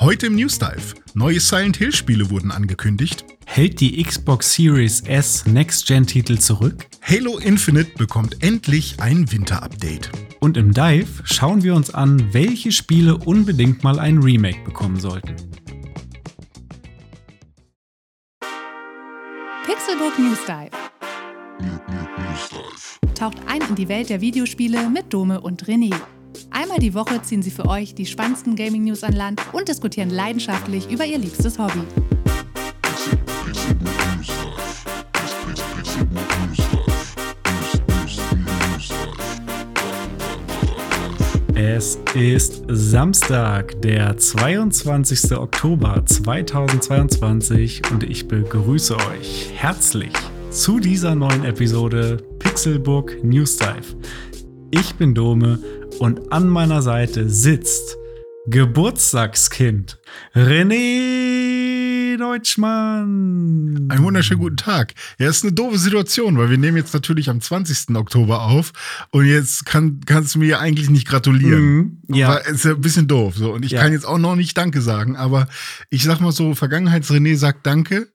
Heute im News Dive. Neue Silent Hill Spiele wurden angekündigt. Hält die Xbox Series S Next-Gen-Titel zurück? Halo Infinite bekommt endlich ein Winter-Update. Und im Dive schauen wir uns an, welche Spiele unbedingt mal ein Remake bekommen sollten. Pixelbook News Dive. Taucht ein in die Welt der Videospiele mit Dome und René. Einmal die Woche ziehen sie für euch die spannendsten Gaming-News an Land und diskutieren leidenschaftlich über ihr liebstes Hobby. Es ist Samstag, der 22. Oktober 2022 und ich begrüße euch herzlich zu dieser neuen Episode Pixelbook News Dive. Ich bin Dome und an meiner Seite sitzt Geburtstagskind René Deutschmann. Einen wunderschönen guten Tag. Ja, ist eine doofe Situation, weil wir nehmen jetzt natürlich am 20. Oktober auf und jetzt kann, kannst du mir eigentlich nicht gratulieren. Mhm, ja. Ist ja ein bisschen doof. So. Und ich Ja. kann jetzt auch noch nicht Danke sagen, aber ich sag mal so, Vergangenheits-René sagt Danke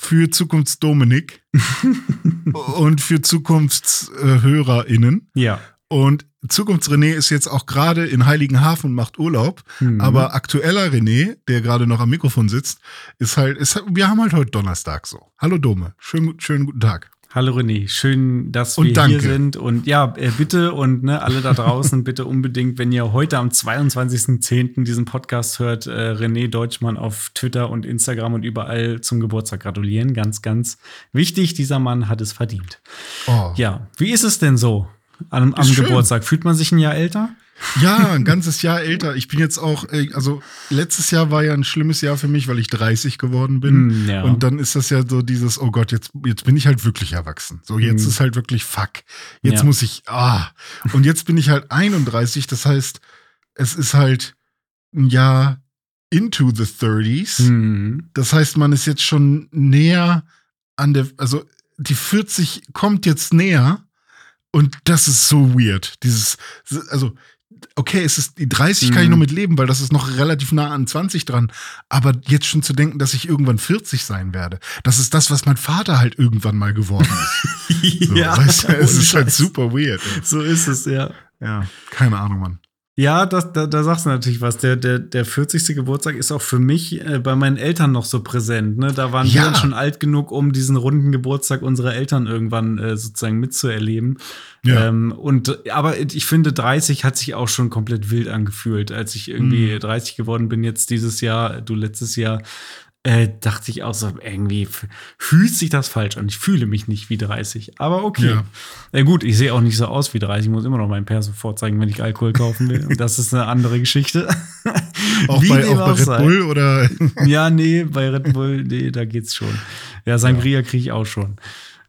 für Zukunfts-Dominik und für ZukunftshörerInnen. Ja. Und Zukunfts-René ist jetzt auch gerade in Heiligenhafen und macht Urlaub. Mhm. Aber aktueller René, der gerade noch am Mikrofon sitzt, ist halt, ist, wir haben halt heute Donnerstag so. Hallo Dome, schönen, schönen guten Tag. Hallo René, schön, dass Und wir danke. hier sind. Und ja, äh, bitte und ne, alle da draußen, bitte unbedingt, wenn ihr heute am 22.10. diesen Podcast hört, äh, René Deutschmann auf Twitter und Instagram und überall zum Geburtstag gratulieren. Ganz, ganz wichtig, dieser Mann hat es verdient. Oh. Ja, wie ist es denn so am, am schön. Geburtstag? Fühlt man sich ein Jahr älter? Ja, ein ganzes Jahr älter. Ich bin jetzt auch, äh, also letztes Jahr war ja ein schlimmes Jahr für mich, weil ich 30 geworden bin. Mm, ja. Und dann ist das ja so dieses, oh Gott, jetzt, jetzt bin ich halt wirklich erwachsen. So, jetzt Mm. ist halt wirklich fuck. Jetzt Ja. muss ich, ah. Und jetzt bin ich halt 31, das heißt, es ist halt ein Jahr into the 30s. Hm. Das heißt, man ist jetzt schon näher an der, also die 40 kommt jetzt näher und das ist so weird. Dieses, also, okay, es ist, die 30 kann ich Mhm. noch mit leben, weil das ist noch relativ nah an 20 dran. Aber jetzt schon zu denken, dass ich irgendwann 40 sein werde, das ist das, was mein Vater halt irgendwann mal geworden ist. So, weißt du, es ist halt super weird. ey. So ist es, ja. Ja, keine Ahnung, Mann. Ja, das, da, da sagst du natürlich was. Der, der, der 40. Geburtstag ist auch für mich äh, bei meinen Eltern noch so präsent. Ne? Da waren wir Ja. dann schon alt genug, um diesen runden Geburtstag unserer Eltern irgendwann äh, sozusagen mitzuerleben. Ja. Ähm, und aber ich finde, 30 hat sich auch schon komplett wild angefühlt, als ich irgendwie Mhm. 30 geworden bin, jetzt dieses Jahr, du letztes Jahr. Äh, dachte ich auch so, irgendwie fühlt sich das falsch an. Ich fühle mich nicht wie 30. Aber okay. Ja. Ja. gut, ich sehe auch nicht so aus wie 30. Ich muss immer noch meinen Perso vorzeigen, wenn ich Alkohol kaufen will. Und das ist eine andere Geschichte. Auch Wie bei, auch bei Red sei. Bull oder Ja, nee, bei Red Bull, nee, da geht's schon. Ja, Sangria kriege ich auch schon.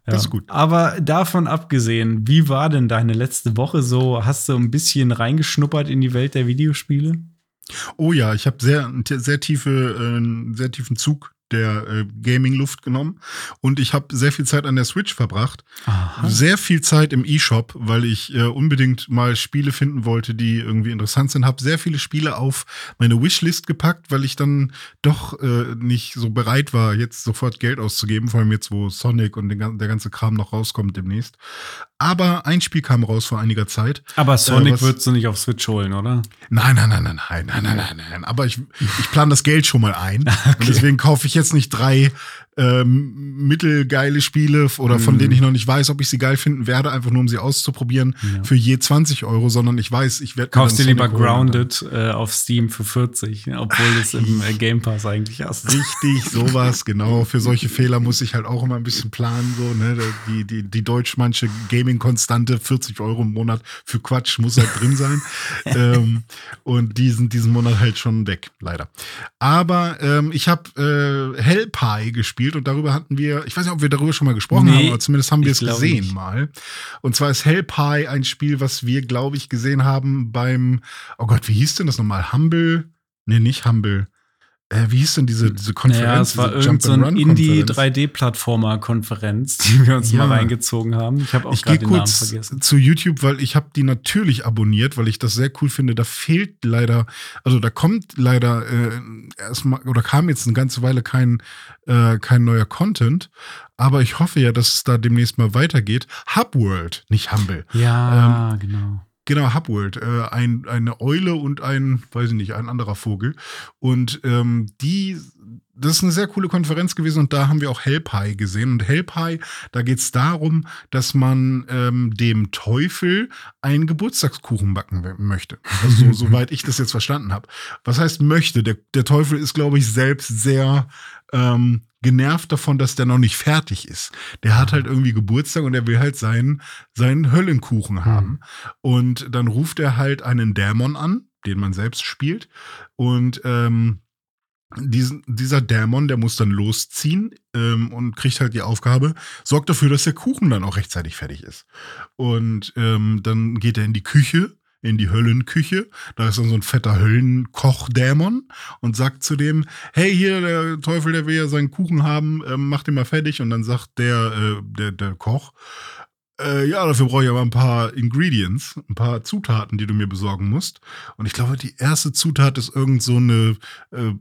Ja. Das ist gut. Aber davon abgesehen, wie war denn deine letzte Woche so? Hast du ein bisschen reingeschnuppert in die Welt der Videospiele? Oh ja, ich habe sehr, sehr tiefe, äh, sehr tiefen Zug der äh, Gaming-Luft genommen und ich habe sehr viel Zeit an der Switch verbracht. Aha. Sehr viel Zeit im E-Shop, weil ich äh, unbedingt mal Spiele finden wollte, die irgendwie interessant sind. Habe sehr viele Spiele auf meine Wishlist gepackt, weil ich dann doch äh, nicht so bereit war, jetzt sofort Geld auszugeben, vor allem jetzt, wo Sonic und den, der ganze Kram noch rauskommt demnächst. Aber ein Spiel kam raus vor einiger Zeit. Aber äh, Sonic äh, würdest du nicht auf Switch holen, oder? Nein, nein, nein, nein, nein, nein, nein, nein. nein. Aber ich, ich plane das Geld schon mal ein. okay. Und deswegen kaufe ich jetzt nicht drei ähm, mittelgeile Spiele oder von Mhm. denen ich noch nicht weiß, ob ich sie geil finden werde, einfach nur um sie auszuprobieren Ja. für je 20 Euro, sondern ich weiß, ich werde. Kaufst dir lieber dann- Grounded äh, auf Steam für 40, obwohl du es im äh, Game Pass eigentlich hast. Richtig, sowas, genau. Für solche Fehler muss ich halt auch immer ein bisschen planen, so, ne? Die, die, die deutsch-manche Gaming-Konstante, 40 Euro im Monat für Quatsch muss halt drin sein. ähm, und die sind diesen Monat halt schon weg, leider. Aber ähm, ich habe äh, Hellpie gespielt und darüber hatten wir, ich weiß nicht, ob wir darüber schon mal gesprochen Nee, haben, aber zumindest haben wir es gesehen nicht. mal. Und zwar ist Hellpie ein Spiel, was wir, glaube ich, gesehen haben beim, oh Gott, wie hieß denn das nochmal? Humble? Nee, nicht Humble. Äh, wie hieß denn diese, diese Konferenz? Ja, es war irgendeine so ein Indie-3D-Plattformer-Konferenz, die wir uns ja. mal reingezogen haben. Ich habe auch gerade den Namen vergessen. Zu YouTube, weil ich habe die natürlich abonniert, weil ich das sehr cool finde. Da fehlt leider, also da kommt leider äh, erstmal oder kam jetzt eine ganze Weile kein, äh, kein neuer Content. Aber ich hoffe ja, dass es da demnächst mal weitergeht. Hubworld, nicht Humble. Ja, ähm, genau. Genau, Hubworld. Äh, ein, eine Eule und ein, weiß ich nicht, ein anderer Vogel. Und ähm, die, das ist eine sehr coole Konferenz gewesen und da haben wir auch Helpie gesehen. Und Helpie, da geht es darum, dass man ähm, dem Teufel einen Geburtstagskuchen backen möchte. Also, so, soweit ich das jetzt verstanden habe. Was heißt möchte? Der, der Teufel ist, glaube ich, selbst sehr ähm, genervt davon, dass der noch nicht fertig ist. Der hat halt irgendwie Geburtstag und er will halt seinen, seinen Höllenkuchen hm. haben. Und dann ruft er halt einen Dämon an, den man selbst spielt. Und ähm, diesen, dieser Dämon, der muss dann losziehen ähm, und kriegt halt die Aufgabe, sorgt dafür, dass der Kuchen dann auch rechtzeitig fertig ist. Und ähm, dann geht er in die Küche in die Höllenküche. Da ist dann so ein fetter Höllenkochdämon und sagt zu dem, hey, hier, der Teufel, der will ja seinen Kuchen haben, ähm, mach den mal fertig. Und dann sagt der, äh, der, der Koch, äh, ja, dafür brauche ich aber ein paar Ingredients, ein paar Zutaten, die du mir besorgen musst. Und ich glaube, die erste Zutat ist irgend so eine äh,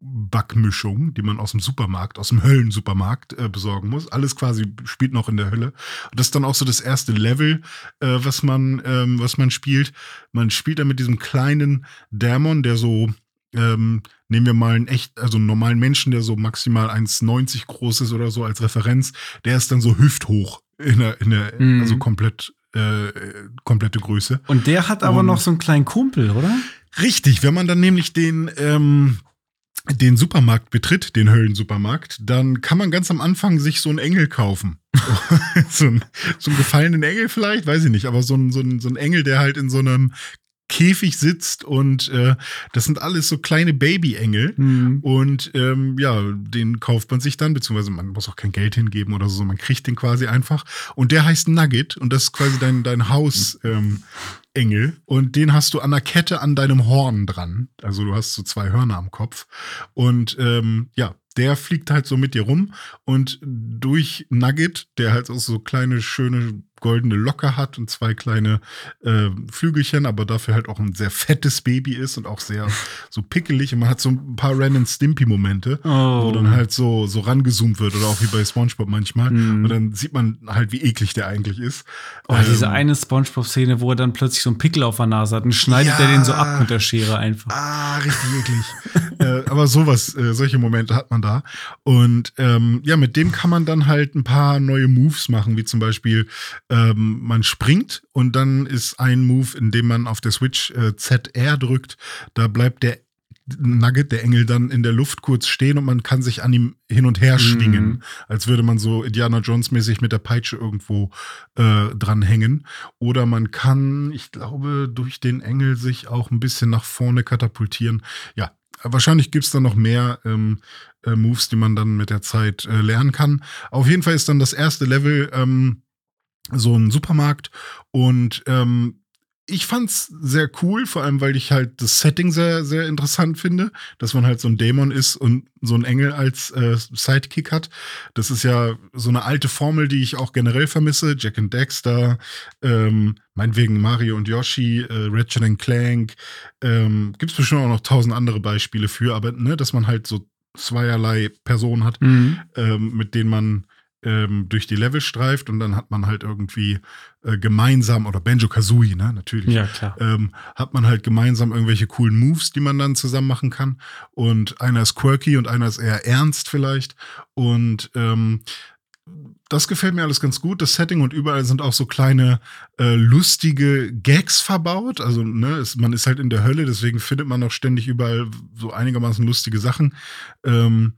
Backmischung, die man aus dem Supermarkt, aus dem Höllensupermarkt äh, besorgen muss. Alles quasi spielt noch in der Hölle. Und das ist dann auch so das erste Level, äh, was man, ähm, was man spielt. Man spielt dann mit diesem kleinen Dämon, der so, ähm, nehmen wir mal einen echt, also einen normalen Menschen, der so maximal 1,90 groß ist oder so als Referenz, der ist dann so hüfthoch in der, in der mm. also komplett äh, komplette Größe. Und der hat aber Und, noch so einen kleinen Kumpel, oder? Richtig, wenn man dann nämlich den, ähm, den Supermarkt betritt, den Höllensupermarkt, dann kann man ganz am Anfang sich so einen Engel kaufen. so, einen, so einen gefallenen Engel vielleicht, weiß ich nicht, aber so ein, so, ein, so ein Engel, der halt in so einem Käfig sitzt und äh, das sind alles so kleine Babyengel mhm. und ähm, ja, den kauft man sich dann, beziehungsweise man muss auch kein Geld hingeben oder so, man kriegt den quasi einfach und der heißt Nugget und das ist quasi dein, dein Haus, ähm, Engel und den hast du an der Kette an deinem Horn dran. Also du hast so zwei Hörner am Kopf. Und ähm, ja, der fliegt halt so mit dir rum und durch Nugget, der halt auch so kleine, schöne goldene Locke hat und zwei kleine äh, Flügelchen, aber dafür halt auch ein sehr fettes Baby ist und auch sehr so pickelig. Und man hat so ein paar Ren Stimpy-Momente, oh. wo dann halt so, so rangezoomt wird oder auch wie bei SpongeBob manchmal. Mm. Und dann sieht man halt, wie eklig der eigentlich ist. Oh, ähm, diese eine SpongeBob-Szene, wo er dann plötzlich so einen Pickel auf der Nase hat und schneidet ja, er den so ab mit der Schere einfach. Ah, richtig eklig. äh, aber sowas, äh, solche Momente hat man da. Und ähm, ja, mit dem kann man dann halt ein paar neue Moves machen, wie zum Beispiel ähm, man springt und dann ist ein Move, in dem man auf der Switch äh, ZR drückt, da bleibt der Nugget, der Engel, dann in der Luft kurz stehen und man kann sich an ihm hin und her schwingen, mhm. als würde man so Indiana Jones mäßig mit der Peitsche irgendwo äh, dranhängen. Oder man kann, ich glaube, durch den Engel sich auch ein bisschen nach vorne katapultieren. Ja, wahrscheinlich gibt es da noch mehr ähm, äh, Moves, die man dann mit der Zeit äh, lernen kann. Auf jeden Fall ist dann das erste Level ähm, so ein Supermarkt und ähm, ich fand's sehr cool, vor allem weil ich halt das Setting sehr, sehr interessant finde, dass man halt so ein Dämon ist und so ein Engel als äh, Sidekick hat. Das ist ja so eine alte Formel, die ich auch generell vermisse. Jack and Dexter, ähm, meinetwegen Mario und Yoshi, äh, Ratchet and Clank. Ähm, Gibt es bestimmt auch noch tausend andere Beispiele für, aber ne, dass man halt so zweierlei Personen hat, mhm. ähm, mit denen man ähm, durch die Level streift und dann hat man halt irgendwie äh, gemeinsam, oder Benjo Kazooie, ne, natürlich, ja, klar. Ähm, hat man halt gemeinsam irgendwelche coolen Moves, die man dann zusammen machen kann. Und einer ist quirky und einer ist eher ernst vielleicht. Und ähm, das gefällt mir alles ganz gut, das Setting und überall sind auch so kleine äh, lustige Gags verbaut. Also, ne, es, man ist halt in der Hölle, deswegen findet man auch ständig überall so einigermaßen lustige Sachen. Ähm,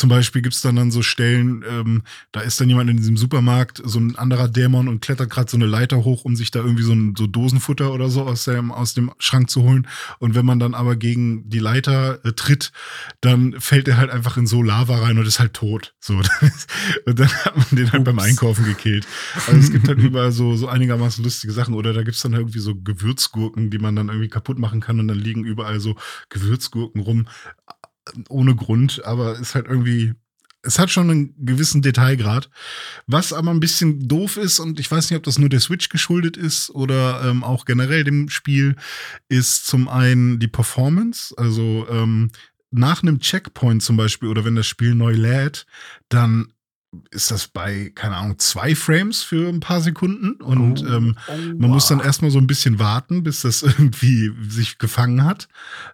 zum Beispiel gibt es dann, dann so Stellen, ähm, da ist dann jemand in diesem Supermarkt, so ein anderer Dämon und klettert gerade so eine Leiter hoch, um sich da irgendwie so ein so Dosenfutter oder so aus dem, aus dem Schrank zu holen. Und wenn man dann aber gegen die Leiter äh, tritt, dann fällt er halt einfach in so Lava rein und ist halt tot. So. und dann hat man den halt Ups. beim Einkaufen gekillt. Also es gibt halt überall so, so einigermaßen lustige Sachen. Oder da gibt es dann irgendwie so Gewürzgurken, die man dann irgendwie kaputt machen kann und dann liegen überall so Gewürzgurken rum ohne Grund, aber ist halt irgendwie es hat schon einen gewissen Detailgrad. Was aber ein bisschen doof ist, und ich weiß nicht, ob das nur der Switch geschuldet ist oder ähm, auch generell dem Spiel, ist zum einen die Performance. Also ähm, nach einem Checkpoint zum Beispiel oder wenn das Spiel neu lädt, dann ist das bei, keine Ahnung, zwei Frames für ein paar Sekunden. Und oh, ähm, oh, man wow. muss dann erstmal so ein bisschen warten, bis das irgendwie sich gefangen hat.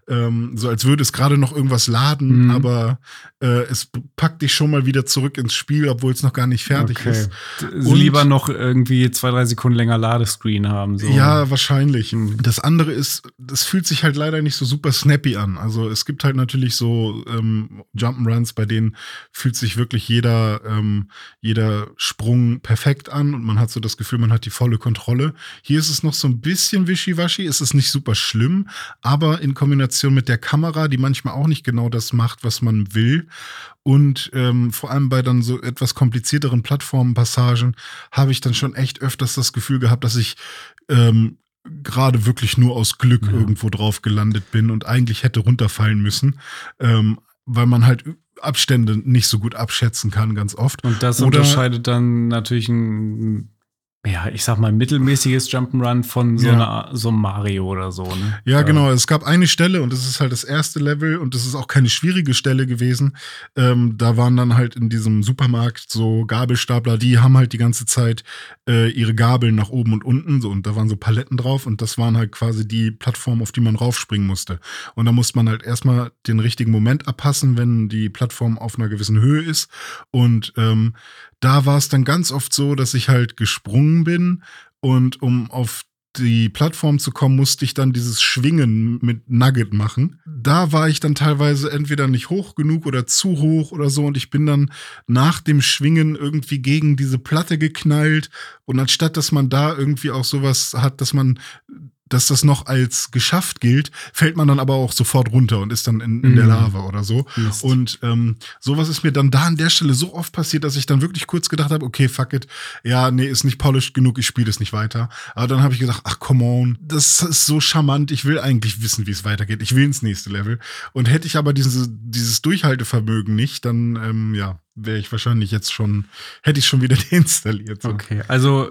Ähm, so als würde es gerade noch irgendwas laden, mhm. aber äh, es packt dich schon mal wieder zurück ins Spiel, obwohl es noch gar nicht fertig okay. ist. Und lieber noch irgendwie zwei, drei Sekunden länger Ladescreen haben. So. Ja, wahrscheinlich. Mhm. Das andere ist, das fühlt sich halt leider nicht so super snappy an. Also es gibt halt natürlich so ähm, Jump'n'Runs, bei denen fühlt sich wirklich jeder ähm, ähm, jeder Sprung perfekt an und man hat so das Gefühl, man hat die volle Kontrolle. Hier ist es noch so ein bisschen wischiwaschi, es ist nicht super schlimm, aber in Kombination mit der Kamera, die manchmal auch nicht genau das macht, was man will. Und ähm, vor allem bei dann so etwas komplizierteren Plattformenpassagen habe ich dann schon echt öfters das Gefühl gehabt, dass ich ähm, gerade wirklich nur aus Glück ja. irgendwo drauf gelandet bin und eigentlich hätte runterfallen müssen, ähm, weil man halt Abstände nicht so gut abschätzen kann, ganz oft. Und das Oder, unterscheidet dann natürlich ein ja, ich sag mal, mittelmäßiges Jump'n'Run von so, ja. einer, so Mario oder so. Ne? Ja, genau. Es gab eine Stelle und das ist halt das erste Level und das ist auch keine schwierige Stelle gewesen. Ähm, da waren dann halt in diesem Supermarkt so Gabelstapler, die haben halt die ganze Zeit äh, ihre Gabeln nach oben und unten so und da waren so Paletten drauf und das waren halt quasi die Plattformen, auf die man raufspringen musste. Und da musste man halt erstmal den richtigen Moment abpassen, wenn die Plattform auf einer gewissen Höhe ist und ähm, da war es dann ganz oft so, dass ich halt gesprungen bin und um auf die Plattform zu kommen, musste ich dann dieses Schwingen mit Nugget machen. Da war ich dann teilweise entweder nicht hoch genug oder zu hoch oder so und ich bin dann nach dem Schwingen irgendwie gegen diese Platte geknallt und anstatt dass man da irgendwie auch sowas hat, dass man dass das noch als geschafft gilt, fällt man dann aber auch sofort runter und ist dann in, in mm. der mhm. Lava oder so. Mist. Und ähm, sowas ist mir dann da an der Stelle so oft passiert, dass ich dann wirklich kurz gedacht habe, okay, fuck it, ja, nee, ist nicht polished genug, ich spiele das nicht weiter. Aber dann habe ich gesagt, ach come on, das ist so charmant, ich will eigentlich wissen, wie es weitergeht, ich will ins nächste Level. Und hätte ich aber diese, dieses Durchhaltevermögen nicht, dann ähm, ja, wäre ich wahrscheinlich jetzt schon, hätte ich schon wieder deinstalliert. So. Okay, also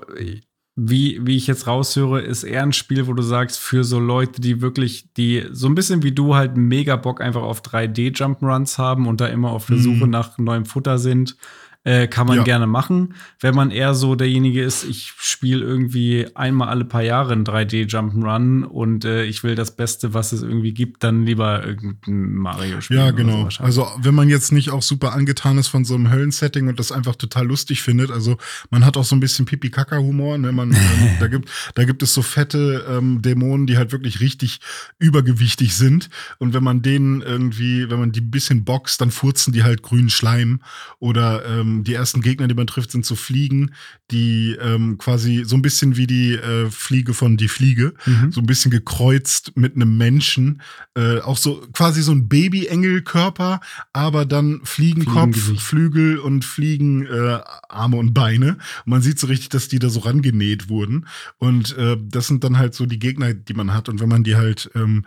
wie, wie ich jetzt raushöre, ist eher ein Spiel, wo du sagst, für so Leute, die wirklich, die so ein bisschen wie du halt mega Bock einfach auf 3D-Jump'n'Runs haben und da immer auf der Suche mhm. nach neuem Futter sind äh, kann man ja. gerne machen. Wenn man eher so derjenige ist, ich spiele irgendwie einmal alle paar Jahre ein 3D Jump'n'Run und äh, ich will das Beste, was es irgendwie gibt, dann lieber irgendein Mario spielen. Ja, genau. So also wenn man jetzt nicht auch super angetan ist von so einem Höllensetting und das einfach total lustig findet, also man hat auch so ein bisschen Pipi-Kaka-Humor, ne? Man, ähm, da, gibt, da gibt es so fette ähm, Dämonen, die halt wirklich richtig übergewichtig sind. Und wenn man denen irgendwie, wenn man die ein bisschen boxt, dann furzen die halt grünen Schleim oder ähm, die ersten Gegner, die man trifft, sind so Fliegen, die ähm, quasi so ein bisschen wie die äh, Fliege von Die Fliege, mhm. so ein bisschen gekreuzt mit einem Menschen. Äh, auch so quasi so ein Baby-Engel-Körper, aber dann Fliegenkopf, Flügel und Fliegenarme äh, und Beine. Und man sieht so richtig, dass die da so rangenäht wurden. Und äh, das sind dann halt so die Gegner, die man hat. Und wenn man die halt ähm,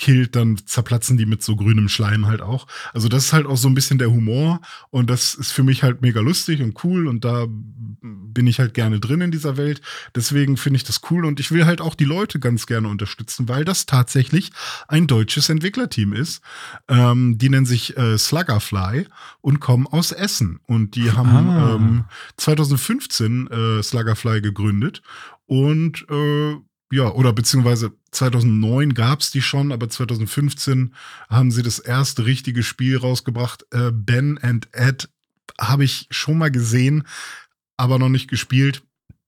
killt, dann zerplatzen die mit so grünem Schleim halt auch. Also das ist halt auch so ein bisschen der Humor. Und das ist für mich halt mega lustig und cool. Und da bin ich halt gerne drin in dieser Welt. Deswegen finde ich das cool. Und ich will halt auch die Leute ganz gerne unterstützen, weil das tatsächlich ein deutsches Entwicklerteam ist. Ähm, die nennen sich äh, Sluggerfly und kommen aus Essen. Und die haben ah. ähm, 2015 äh, Sluggerfly gegründet. Und äh, ja, oder beziehungsweise 2009 gab es die schon, aber 2015 haben sie das erste richtige Spiel rausgebracht. Äh, ben and Ed habe ich schon mal gesehen, aber noch nicht gespielt.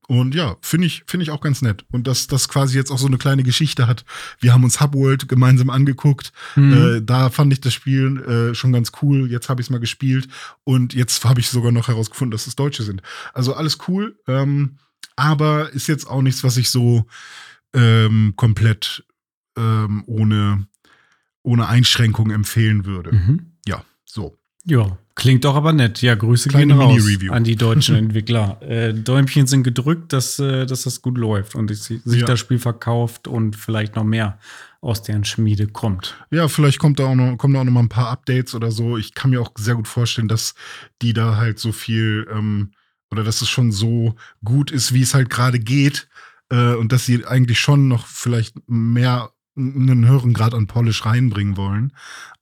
Und ja, finde ich, finde ich auch ganz nett. Und dass das quasi jetzt auch so eine kleine Geschichte hat. Wir haben uns Hubworld gemeinsam angeguckt. Mhm. Äh, da fand ich das Spiel äh, schon ganz cool. Jetzt habe ich es mal gespielt. Und jetzt habe ich sogar noch herausgefunden, dass es Deutsche sind. Also alles cool. Ähm, aber ist jetzt auch nichts, was ich so ähm, komplett ähm, ohne, ohne Einschränkung empfehlen würde. Mhm. Ja, so. Ja, klingt doch aber nett. Ja, Grüße Kleine gehen raus an die deutschen Entwickler. Äh, Däumchen sind gedrückt, dass, äh, dass das gut läuft und sich Ja. das Spiel verkauft und vielleicht noch mehr aus deren Schmiede kommt. Ja, vielleicht kommt da auch noch, kommen da auch noch mal ein paar Updates oder so. Ich kann mir auch sehr gut vorstellen, dass die da halt so viel ähm, oder dass es schon so gut ist, wie es halt gerade geht äh, und dass sie eigentlich schon noch vielleicht mehr einen höheren Grad an Polish reinbringen wollen.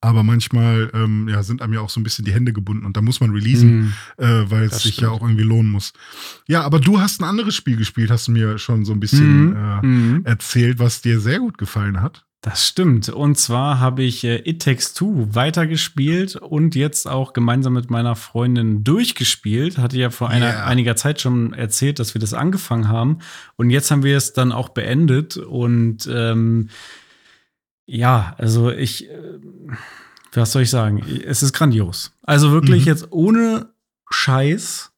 Aber manchmal ähm, ja, sind einem ja auch so ein bisschen die Hände gebunden und da muss man releasen, Mhm. äh, weil es sich ja stimmt. auch irgendwie lohnen muss. Ja, aber du hast ein anderes Spiel gespielt, hast du mir schon so ein bisschen Mhm. äh, Mhm. erzählt, was dir sehr gut gefallen hat. Das stimmt. Und zwar habe ich äh, It Takes Two weitergespielt und jetzt auch gemeinsam mit meiner Freundin durchgespielt. Hatte ja vor einer, Yeah. einiger Zeit schon erzählt, dass wir das angefangen haben. Und jetzt haben wir es dann auch beendet. Und ähm, ja, also ich, äh, was soll ich sagen? Es ist grandios. Also wirklich Mhm. jetzt ohne Scheiß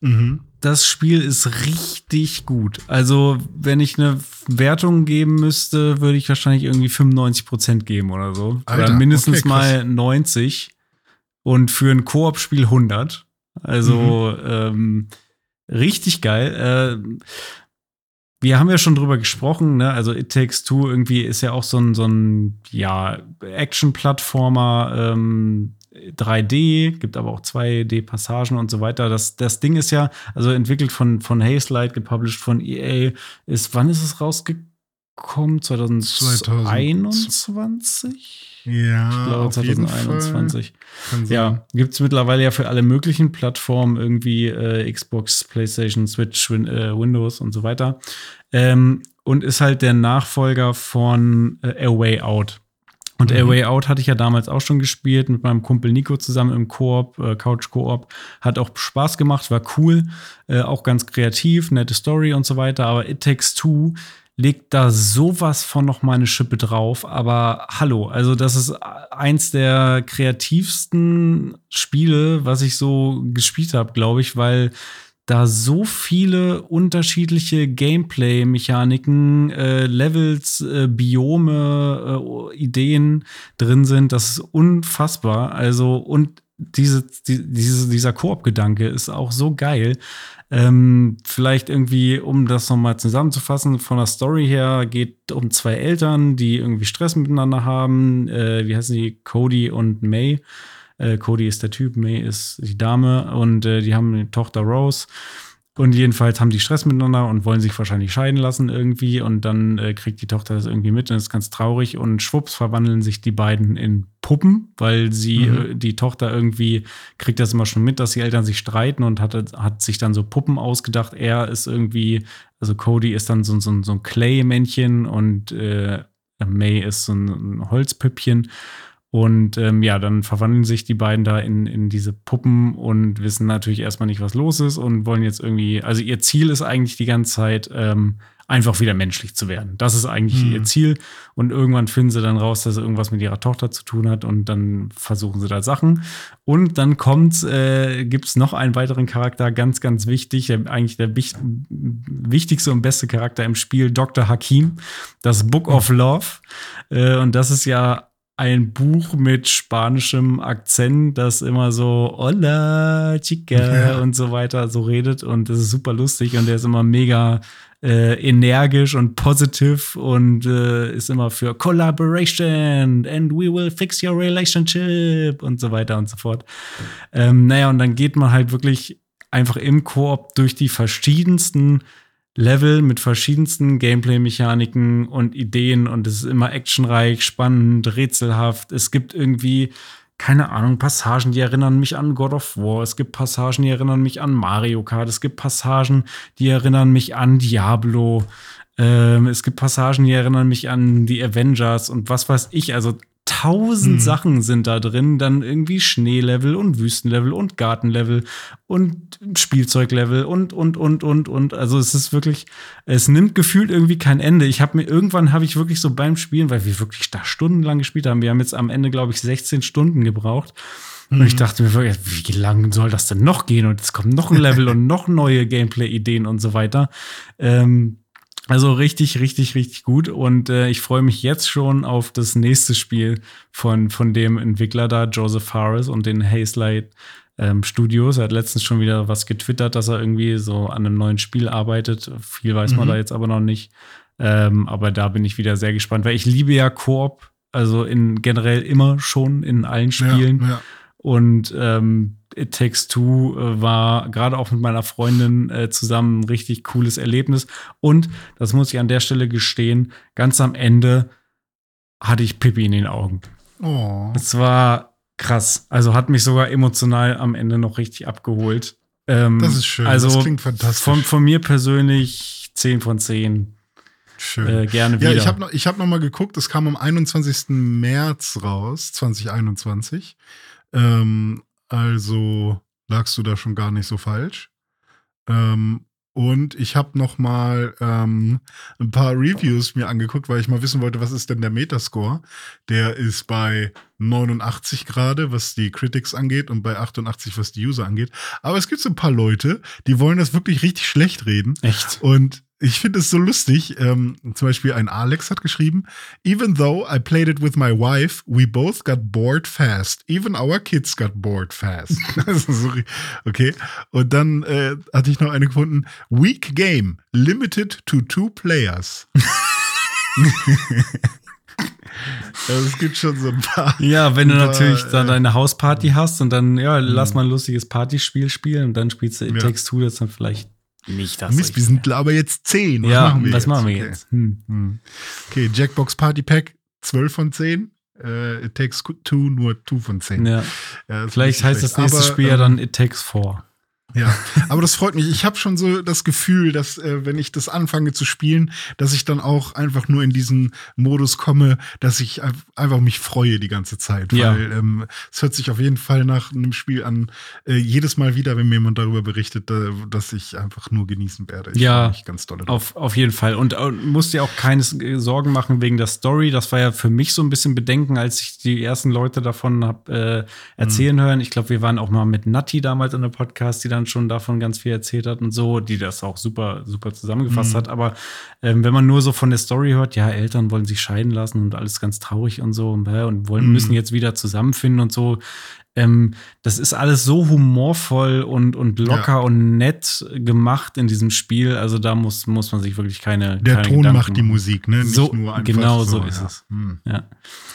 Mhm. Das Spiel ist richtig gut. Also, wenn ich eine Wertung geben müsste, würde ich wahrscheinlich irgendwie 95% geben oder so. Alter, oder mindestens okay, mal 90. Und für ein Koop-Spiel 100. Also, Mhm. ähm, richtig geil. Äh, wir haben ja schon drüber gesprochen, ne? Also It Takes Two irgendwie ist ja auch so ein, so ein ja, Action-Plattformer, ähm, 3D, gibt aber auch 2D-Passagen und so weiter. Das, das Ding ist ja, also entwickelt von, von Hazelight, gepublished von EA, ist, wann ist es rausgekommen? 2021? Ja, Ich glaube auf jeden 2021. Fall. Kann sein. Ja, gibt es mittlerweile ja für alle möglichen Plattformen, irgendwie äh, Xbox, PlayStation, Switch, Win äh, Windows und so weiter. Ähm, und ist halt der Nachfolger von äh, A Way Out. Und A Mhm. Way Out hatte ich ja damals auch schon gespielt mit meinem Kumpel Nico zusammen im Koop, äh, Couch Koop. Hat auch Spaß gemacht, war cool, äh, auch ganz kreativ, nette Story und so weiter. Aber It Takes Two legt da sowas von noch mal eine Schippe drauf. Aber hallo, also das ist eins der kreativsten Spiele, was ich so gespielt habe, glaube ich, weil da so viele unterschiedliche Gameplay-Mechaniken, äh, Levels, äh, Biome, äh, Ideen drin sind. Das ist unfassbar. Also, und diese, die, diese, dieser Koop-Gedanke ist auch so geil. Ähm, vielleicht irgendwie, um das nochmal zusammenzufassen, von der Story her geht um zwei Eltern, die irgendwie Stress miteinander haben. Äh, wie heißen die? Cody und May. Äh, Cody ist der Typ, May ist die Dame und äh, die haben eine Tochter Rose. Und jedenfalls haben die Stress miteinander und wollen sich wahrscheinlich scheiden lassen irgendwie. Und dann äh, kriegt die Tochter das irgendwie mit und ist ganz traurig. Und schwupps verwandeln sich die beiden in Puppen, weil sie, Mhm. äh, die Tochter irgendwie kriegt das immer schon mit, dass die Eltern sich streiten und hat, hat sich dann so Puppen ausgedacht. Er ist irgendwie, also Cody ist dann so, so, so ein Clay-Männchen und äh, May ist so ein, ein Holzpüppchen. Und ähm, ja, dann verwandeln sich die beiden da in, in diese Puppen und wissen natürlich erstmal nicht, was los ist und wollen jetzt irgendwie, also ihr Ziel ist eigentlich die ganze Zeit, ähm, einfach wieder menschlich zu werden. Das ist eigentlich Hm. ihr Ziel. Und irgendwann finden sie dann raus, dass irgendwas mit ihrer Tochter zu tun hat und dann versuchen sie da Sachen. Und dann kommt, äh, gibt es noch einen weiteren Charakter, ganz, ganz wichtig, der, eigentlich der wich wichtigste und beste Charakter im Spiel, Dr. Hakim, das Book of Love. Äh, und das ist ja ein Buch mit spanischem Akzent, das immer so Hola, chica und so weiter so redet und das ist super lustig und der ist immer mega äh, energisch und positiv und äh, ist immer für Collaboration and we will fix your relationship und so weiter und so fort. Ähm, naja, und dann geht man halt wirklich einfach im Koop durch die verschiedensten Level mit verschiedensten Gameplay-Mechaniken und Ideen und es ist immer actionreich, spannend, rätselhaft. Es gibt irgendwie, keine Ahnung, Passagen, die erinnern mich an God of War. Es gibt Passagen, die erinnern mich an Mario Kart. Es gibt Passagen, die erinnern mich an Diablo. Ähm, es gibt Passagen, die erinnern mich an die Avengers und was weiß ich. Also tausend Mhm. Sachen sind da drin. Dann irgendwie Schneelevel und Wüstenlevel und Gartenlevel und Spielzeuglevel und, und, und, und, und. Also es ist wirklich, es nimmt gefühlt irgendwie kein Ende. Ich habe mir, irgendwann habe ich wirklich so beim Spielen, weil wir wirklich da stundenlang gespielt haben, wir haben jetzt am Ende, glaube ich, 16 Stunden gebraucht. Und ich dachte mir wirklich, wie lang soll das denn noch gehen? Und es kommt noch ein Level und noch neue Gameplay-Ideen und so weiter. Ähm, Also richtig, richtig, richtig gut. Und äh, ich freue mich jetzt schon auf das nächste Spiel von, von dem Entwickler da, Joseph Harris und den Hazelight ähm, Studios. Er hat letztens schon wieder was getwittert, dass er irgendwie so an einem neuen Spiel arbeitet. Viel weiß man Mhm. da jetzt aber noch nicht. Ähm, aber da bin ich wieder sehr gespannt, weil ich liebe ja Koop, also in generell immer schon in allen Spielen. Ja, ja. Und ähm, It Takes Two äh, war gerade auch mit meiner Freundin äh, zusammen ein richtig cooles Erlebnis. Und, das muss ich an der Stelle gestehen, ganz am Ende hatte ich Pippi in den Augen. Oh. Es war krass. Also hat mich sogar emotional am Ende noch richtig abgeholt. Ähm, Das ist schön. Also das klingt fantastisch. von, von mir persönlich 10 von 10. schön. Äh, gerne wieder. Ja, ich habe noch, ich hab noch mal geguckt, es kam am 21. März raus, 2021. Ähm, also lagst du da schon gar nicht so falsch. Ähm, und ich habe noch mal ähm, ein paar Reviews mir angeguckt, weil ich mal wissen wollte, was ist denn der Metascore? Der ist bei 89 gerade, was die Critics angeht, und bei 88, was die User angeht. Aber es gibt so ein paar Leute, die wollen das wirklich richtig schlecht reden. Echt. Und ich finde es so lustig. Ähm, zum Beispiel ein Alex hat geschrieben: Even though I played it with my wife, we both got bored fast. Even our kids got bored fast. Okay. Und dann äh, hatte ich noch eine gefunden: Weak game, limited to two players. also es gibt schon so ein paar. Ja, wenn du paar, natürlich dann äh, deine Hausparty hast und dann, ja, lass mal ein lustiges Partyspiel spielen und dann spielst du It Ja. Takes Two, das dann vielleicht nicht das. Mist, wir sind aber jetzt zehn. Was ja, machen wir was jetzt? machen wir Okay. jetzt? Hm. Hm. Okay, Jackbox Party Pack 12 von 10. Äh, It Takes Two nur 2 von 10. Ja. Ja, ist Vielleicht heißt schlecht. das nächste Aber, Spiel ja ähm, dann It Takes Four. Ja, aber das freut mich. Ich habe schon so das Gefühl, dass äh, wenn ich das anfange zu spielen, dass ich dann auch einfach nur in diesen Modus komme, dass ich ein- einfach mich freue die ganze Zeit. Ja. Weil ähm, es hört sich auf jeden Fall nach einem Spiel an, äh, jedes Mal wieder, wenn mir jemand darüber berichtet, äh, dass ich einfach nur genießen werde. Ich Ja, ganz doll drauf. Auf, auf jeden Fall. Und äh, musst dir auch keine äh, Sorgen machen wegen der Story. Das war ja für mich so ein bisschen Bedenken, als ich die ersten Leute davon hab äh, erzählen Mhm. hören. Ich glaube, wir waren auch mal mit Natti damals in der Podcast, die dann schon davon ganz viel erzählt hat und so, die das auch super, super zusammengefasst Mhm. hat. Aber ähm, wenn man nur so von der Story hört, ja, Eltern wollen sich scheiden lassen und alles ganz traurig und so und, und wollen, Mhm. müssen jetzt wieder zusammenfinden und so. Ähm, das ist alles so humorvoll und, und locker und nett gemacht in diesem Spiel. Also da muss, muss man sich wirklich keine. Der keine Ton Gedanken macht die. Musik, ne? Nicht So- nur einfach genau so ist ja. es. Hm. Ja.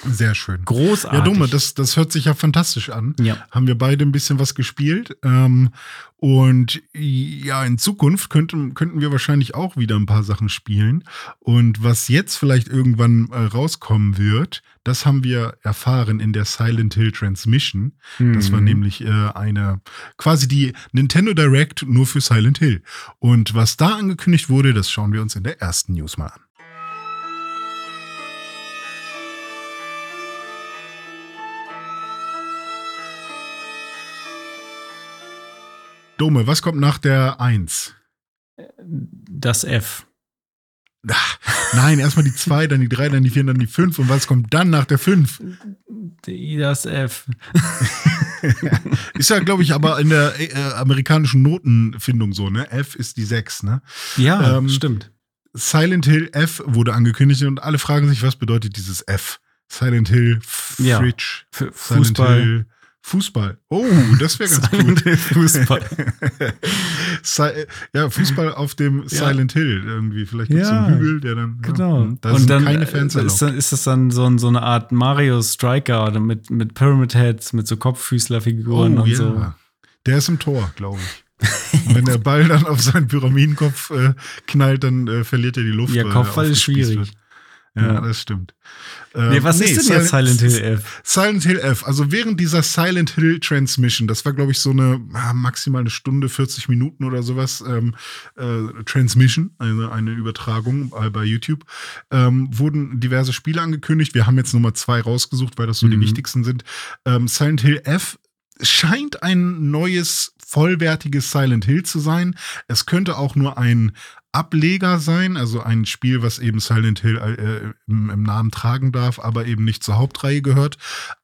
Sehr schön. Großartig. Ja, Dumme, das, das hört sich ja fantastisch an. Ja. Haben wir beide ein bisschen was gespielt. Ähm, und ja, in Zukunft könnten, könnten wir wahrscheinlich auch wieder ein paar Sachen spielen. Und was jetzt vielleicht irgendwann äh, rauskommen wird, das haben wir erfahren in der Silent Hill Transmission. Das war Mhm. nämlich äh, eine quasi die Nintendo Direct nur für Silent Hill. Und was da angekündigt wurde, das schauen wir uns in der ersten News mal an. Dome, was kommt nach der 1? Das F. Ach, nein, erstmal die 2, dann die 3, dann die 4, dann die 5. Und was kommt dann nach der 5? Die- Das F. Ist ja, glaube ich, aber in der äh, amerikanischen Notenfindung so, ne? F ist die 6, ne? Ja, Ähm, stimmt. Silent Hill F wurde angekündigt und alle fragen sich, was bedeutet dieses F? Silent Hill Ja. Fridge. Für Silent Fußball. Hill Fußball. Oh, das wäre ganz Silent gut. Hill Fußball. Si ja, Fußball auf dem Silent Hill irgendwie. Vielleicht gibt es Ja, einen Hügel, der dann. Genau. Ja, da sind keine Fans äh, ist, erlaubt. dann, ist das dann so, so eine Art Mario Striker oder mit, mit Pyramid Heads, mit so Kopffüßlerfiguren und so. Oh, Der ist im Tor, glaube ich. Und wenn der Ball dann auf seinen Pyramidenkopf äh, knallt, dann äh, verliert er die Luft. Ja, Kopfball ist schwierig. Ja, das stimmt. Nee, Ähm, was ist denn jetzt Silent Hill F? Silent Hill F. Also während dieser Silent Hill Transmission, das war, glaube ich, so eine ah, maximal eine Stunde, 40 Minuten oder sowas, ähm, äh, Transmission, eine, eine Übertragung äh, bei YouTube, ähm, wurden diverse Spiele angekündigt. Wir haben jetzt Nummer zwei rausgesucht, weil das so die Mhm. wichtigsten sind. Ähm, Silent Hill F scheint ein neues, vollwertiges Silent Hill zu sein. Es könnte auch nur ein Ableger sein, also ein Spiel, was eben Silent Hill äh, im, im Namen tragen darf, aber eben nicht zur Hauptreihe gehört.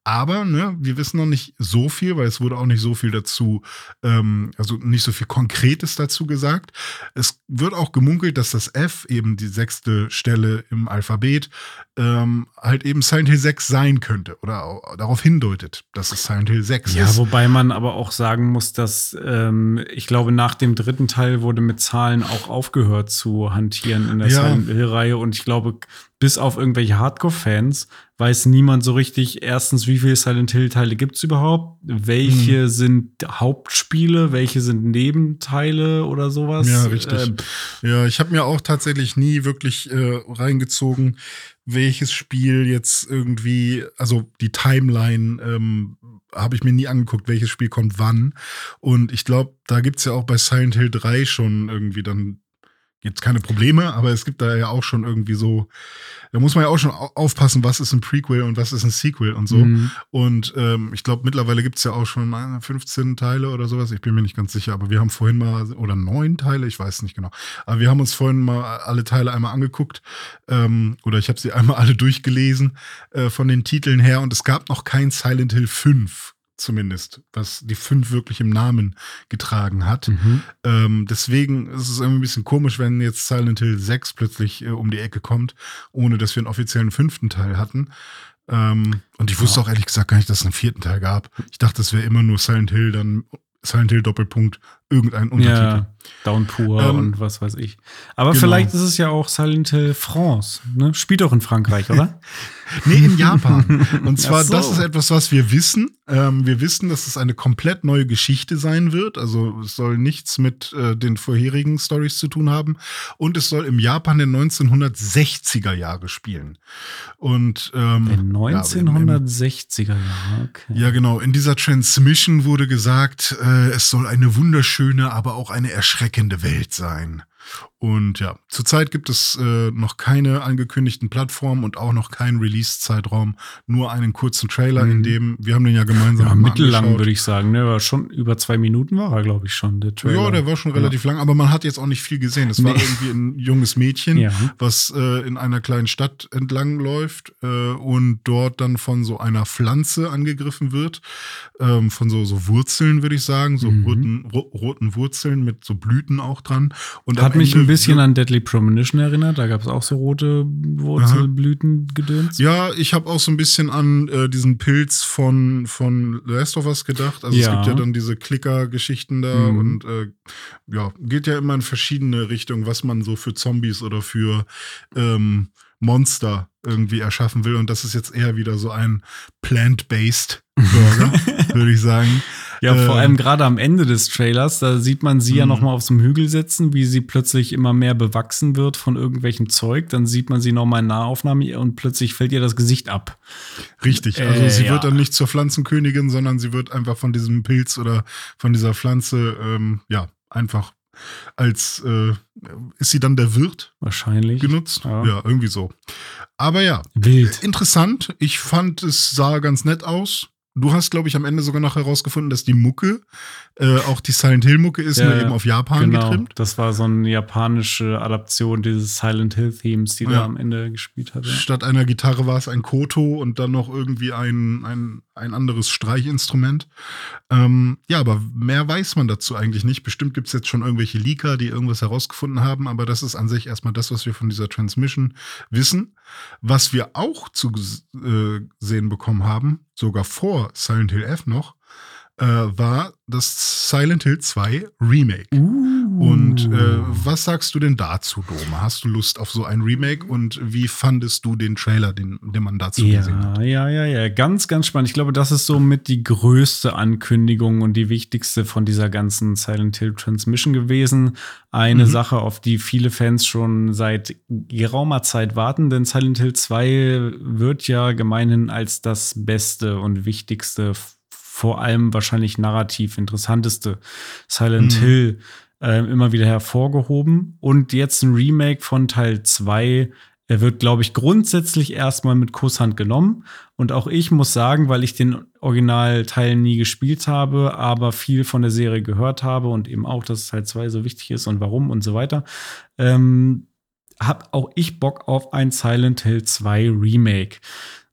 Aber ne, wir wissen noch nicht so viel, weil es wurde auch nicht so viel dazu, ähm, also nicht so viel Konkretes dazu gesagt. Es wird auch gemunkelt, dass das F, eben die sechste Stelle im Alphabet, ähm, halt eben Silent Hill 6 sein könnte oder darauf hindeutet, dass es Silent Hill 6 ja, ist. Ja, wobei man aber auch sagen muss, dass ähm, ich glaube, nach dem dritten Teil wurde mit Zahlen auch aufgehört zu hantieren in der Ja. Silent Hill-Reihe und ich glaube, bis auf irgendwelche Hardcore-Fans weiß niemand so richtig, erstens, wie viele Silent Hill-Teile gibt es überhaupt? Welche Mhm. sind Hauptspiele? Welche sind Nebenteile oder sowas? Ja, richtig. Ähm, Ja, ich habe mir auch tatsächlich nie wirklich äh, reingezogen, welches Spiel jetzt irgendwie, also die Timeline ähm, habe ich mir nie angeguckt, welches Spiel kommt wann. Und ich glaube, da gibt's ja auch bei Silent Hill 3 schon irgendwie dann jetzt keine Probleme, aber es gibt da ja auch schon irgendwie so, da muss man ja auch schon au- aufpassen, was ist ein Prequel und was ist ein Sequel und so. mhm. Und ähm, ich glaube, mittlerweile gibt's ja auch schon äh, 15 Teile oder sowas. Ich bin mir nicht ganz sicher, aber wir haben vorhin mal, oder neun Teile, ich weiß nicht genau. Aber wir haben uns vorhin mal alle Teile einmal angeguckt. Ähm, oder ich habe sie einmal alle durchgelesen äh, von den Titeln her. Und es gab noch kein Silent Hill 5 zumindest, was die 5 wirklich im Namen getragen hat. Mhm. Ähm, deswegen ist es irgendwie ein bisschen komisch, wenn jetzt Silent Hill 6 plötzlich äh, um die Ecke kommt, ohne dass wir einen offiziellen fünften Teil hatten. Ähm, und ich wusste auch ehrlich gesagt gar nicht, dass es einen vierten Teil gab. Ich dachte, es wäre immer nur Silent Hill, dann Silent Hill Doppelpunkt, irgendein Untertitel. Ja, Downpour Ähm, und was weiß ich. Aber genau. vielleicht ist es ja auch Silent Hill France. Ne? Spielt doch in Frankreich, oder? Nee, in Japan. Und zwar, so. das ist etwas, was wir wissen. Ähm, wir wissen, dass es eine komplett neue Geschichte sein wird. Also es soll nichts mit äh, den vorherigen Stories zu tun haben. Und es soll im Japan der 1960er Jahre spielen. Und ähm, im- 1960er Jahre. Okay. Ja, genau. In dieser Transmission wurde gesagt, äh, es soll eine wunderschöne, aber auch eine erschreckende Welt sein. Und ja, zurzeit gibt es äh, noch keine angekündigten Plattformen und auch noch keinen Release-Zeitraum, nur einen kurzen Trailer, Mhm. in dem, wir haben den ja gemeinsam Ja, mittellang würde ich sagen. Ne? Aber schon über zwei Minuten war er, glaube ich, schon, der Trailer. Ja, der war schon relativ lang, aber man hat jetzt auch nicht viel gesehen. Es war Nee. irgendwie ein junges Mädchen, Ja. was äh, in einer kleinen Stadt entlang läuft äh, und dort dann von so einer Pflanze angegriffen wird, ähm, von so, so Wurzeln, würde ich sagen, so Mhm. roten, ro roten Wurzeln mit so Blüten auch dran. Und Hat mich Ende bisschen an Deadly Premonition erinnert. Da gab es auch so rote Wurzelblütengedöns. Ja, ich habe auch so ein bisschen an äh, diesen Pilz von, von The Last of Us gedacht. Also es Ja. gibt ja dann diese Klicker-Geschichten da Mhm. und äh, ja, geht ja immer in verschiedene Richtungen, was man so für Zombies oder für ähm, Monster irgendwie erschaffen will. Und das ist jetzt eher wieder so ein plant-based Burger, würde ich sagen. Ja, vor Ähm, allem gerade am Ende des Trailers, da sieht man sie ja Mhm. noch mal auf so einem Hügel sitzen, wie sie plötzlich immer mehr bewachsen wird von irgendwelchem Zeug. Dann sieht man sie noch mal in Nahaufnahme und plötzlich fällt ihr das Gesicht ab. Richtig, also Äh, sie ja. wird dann nicht zur Pflanzenkönigin, sondern sie wird einfach von diesem Pilz oder von dieser Pflanze, ähm, ja, einfach als, äh, ist sie dann der Wirt Wahrscheinlich. genutzt? Ja. Ja. irgendwie so. Aber ja, Wild. interessant. Ich fand, es sah ganz nett aus. Du hast, glaube ich, am Ende sogar noch herausgefunden, dass die Mucke äh, auch die Silent Hill Mucke ist, Ja, nur eben auf Japan Genau. getrimmt. Das war so eine japanische Adaption dieses Silent Hill Themes, die Ja. da am Ende gespielt hat. Ja. Statt einer Gitarre war es ein Koto und dann noch irgendwie ein, ein, ein anderes Streichinstrument. Ähm, ja, aber mehr weiß man dazu eigentlich nicht. Bestimmt gibt es jetzt schon irgendwelche Leaker, die irgendwas herausgefunden haben, aber das ist an sich erstmal das, was wir von dieser Transmission wissen. Was wir auch zu äh, sehen bekommen haben, sogar vor Silent Hill F noch, äh, war das Silent Hill 2 Remake. Und äh, was sagst du denn dazu, Dome? Hast du Lust auf so ein Remake und wie fandest du den Trailer, den, den man dazu gesehen hat? Ja, ja, ja, ja. Ganz, ganz spannend. Ich glaube, das ist somit die größte Ankündigung und die wichtigste von dieser ganzen Silent Hill Transmission gewesen. Eine Mhm. Sache, auf die viele Fans schon seit geraumer Zeit warten, denn Silent Hill 2 wird ja gemeinhin als das beste und wichtigste, vor allem wahrscheinlich narrativ interessanteste Silent Mhm. Hill ähm, immer wieder hervorgehoben. Und jetzt ein Remake von Teil 2 er wird, glaube ich, grundsätzlich erstmal mit Kusshand genommen. Und auch ich muss sagen, weil ich den Originalteil nie gespielt habe, aber viel von der Serie gehört habe und eben auch, dass Teil 2 so wichtig ist und warum und so weiter, ähm, habe auch ich Bock auf ein Silent Hill 2 Remake.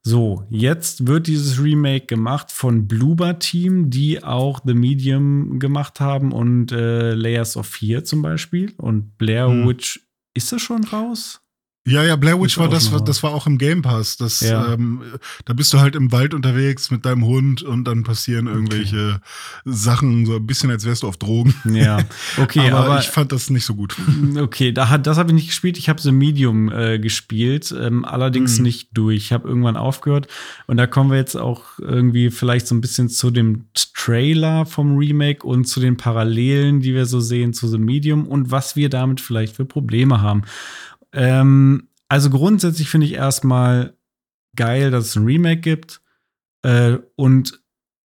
So, jetzt wird dieses Remake gemacht von Bloober Team, die auch The Medium gemacht haben und äh, Layers of Fear zum Beispiel. Und Blair Hm. Witch, ist das schon raus? Ja, ja, Blair Witch war das, das war auch im Game Pass. Das, Ja. ähm, da bist du halt im Wald unterwegs mit deinem Hund und dann passieren irgendwelche Sachen, so ein bisschen als wärst du auf Drogen. Ja, okay, aber, aber, ich fand das nicht so gut. okay, da hat, das habe ich nicht gespielt. Ich habe The Medium äh, gespielt, ähm, allerdings Mhm. nicht durch. Ich habe irgendwann aufgehört und da kommen wir jetzt auch irgendwie vielleicht so ein bisschen zu dem Trailer vom Remake und zu den Parallelen, die wir so sehen zu The Medium und was wir damit vielleicht für Probleme haben. Ähm, also grundsätzlich finde ich erstmal geil, dass es ein Remake gibt. Äh, und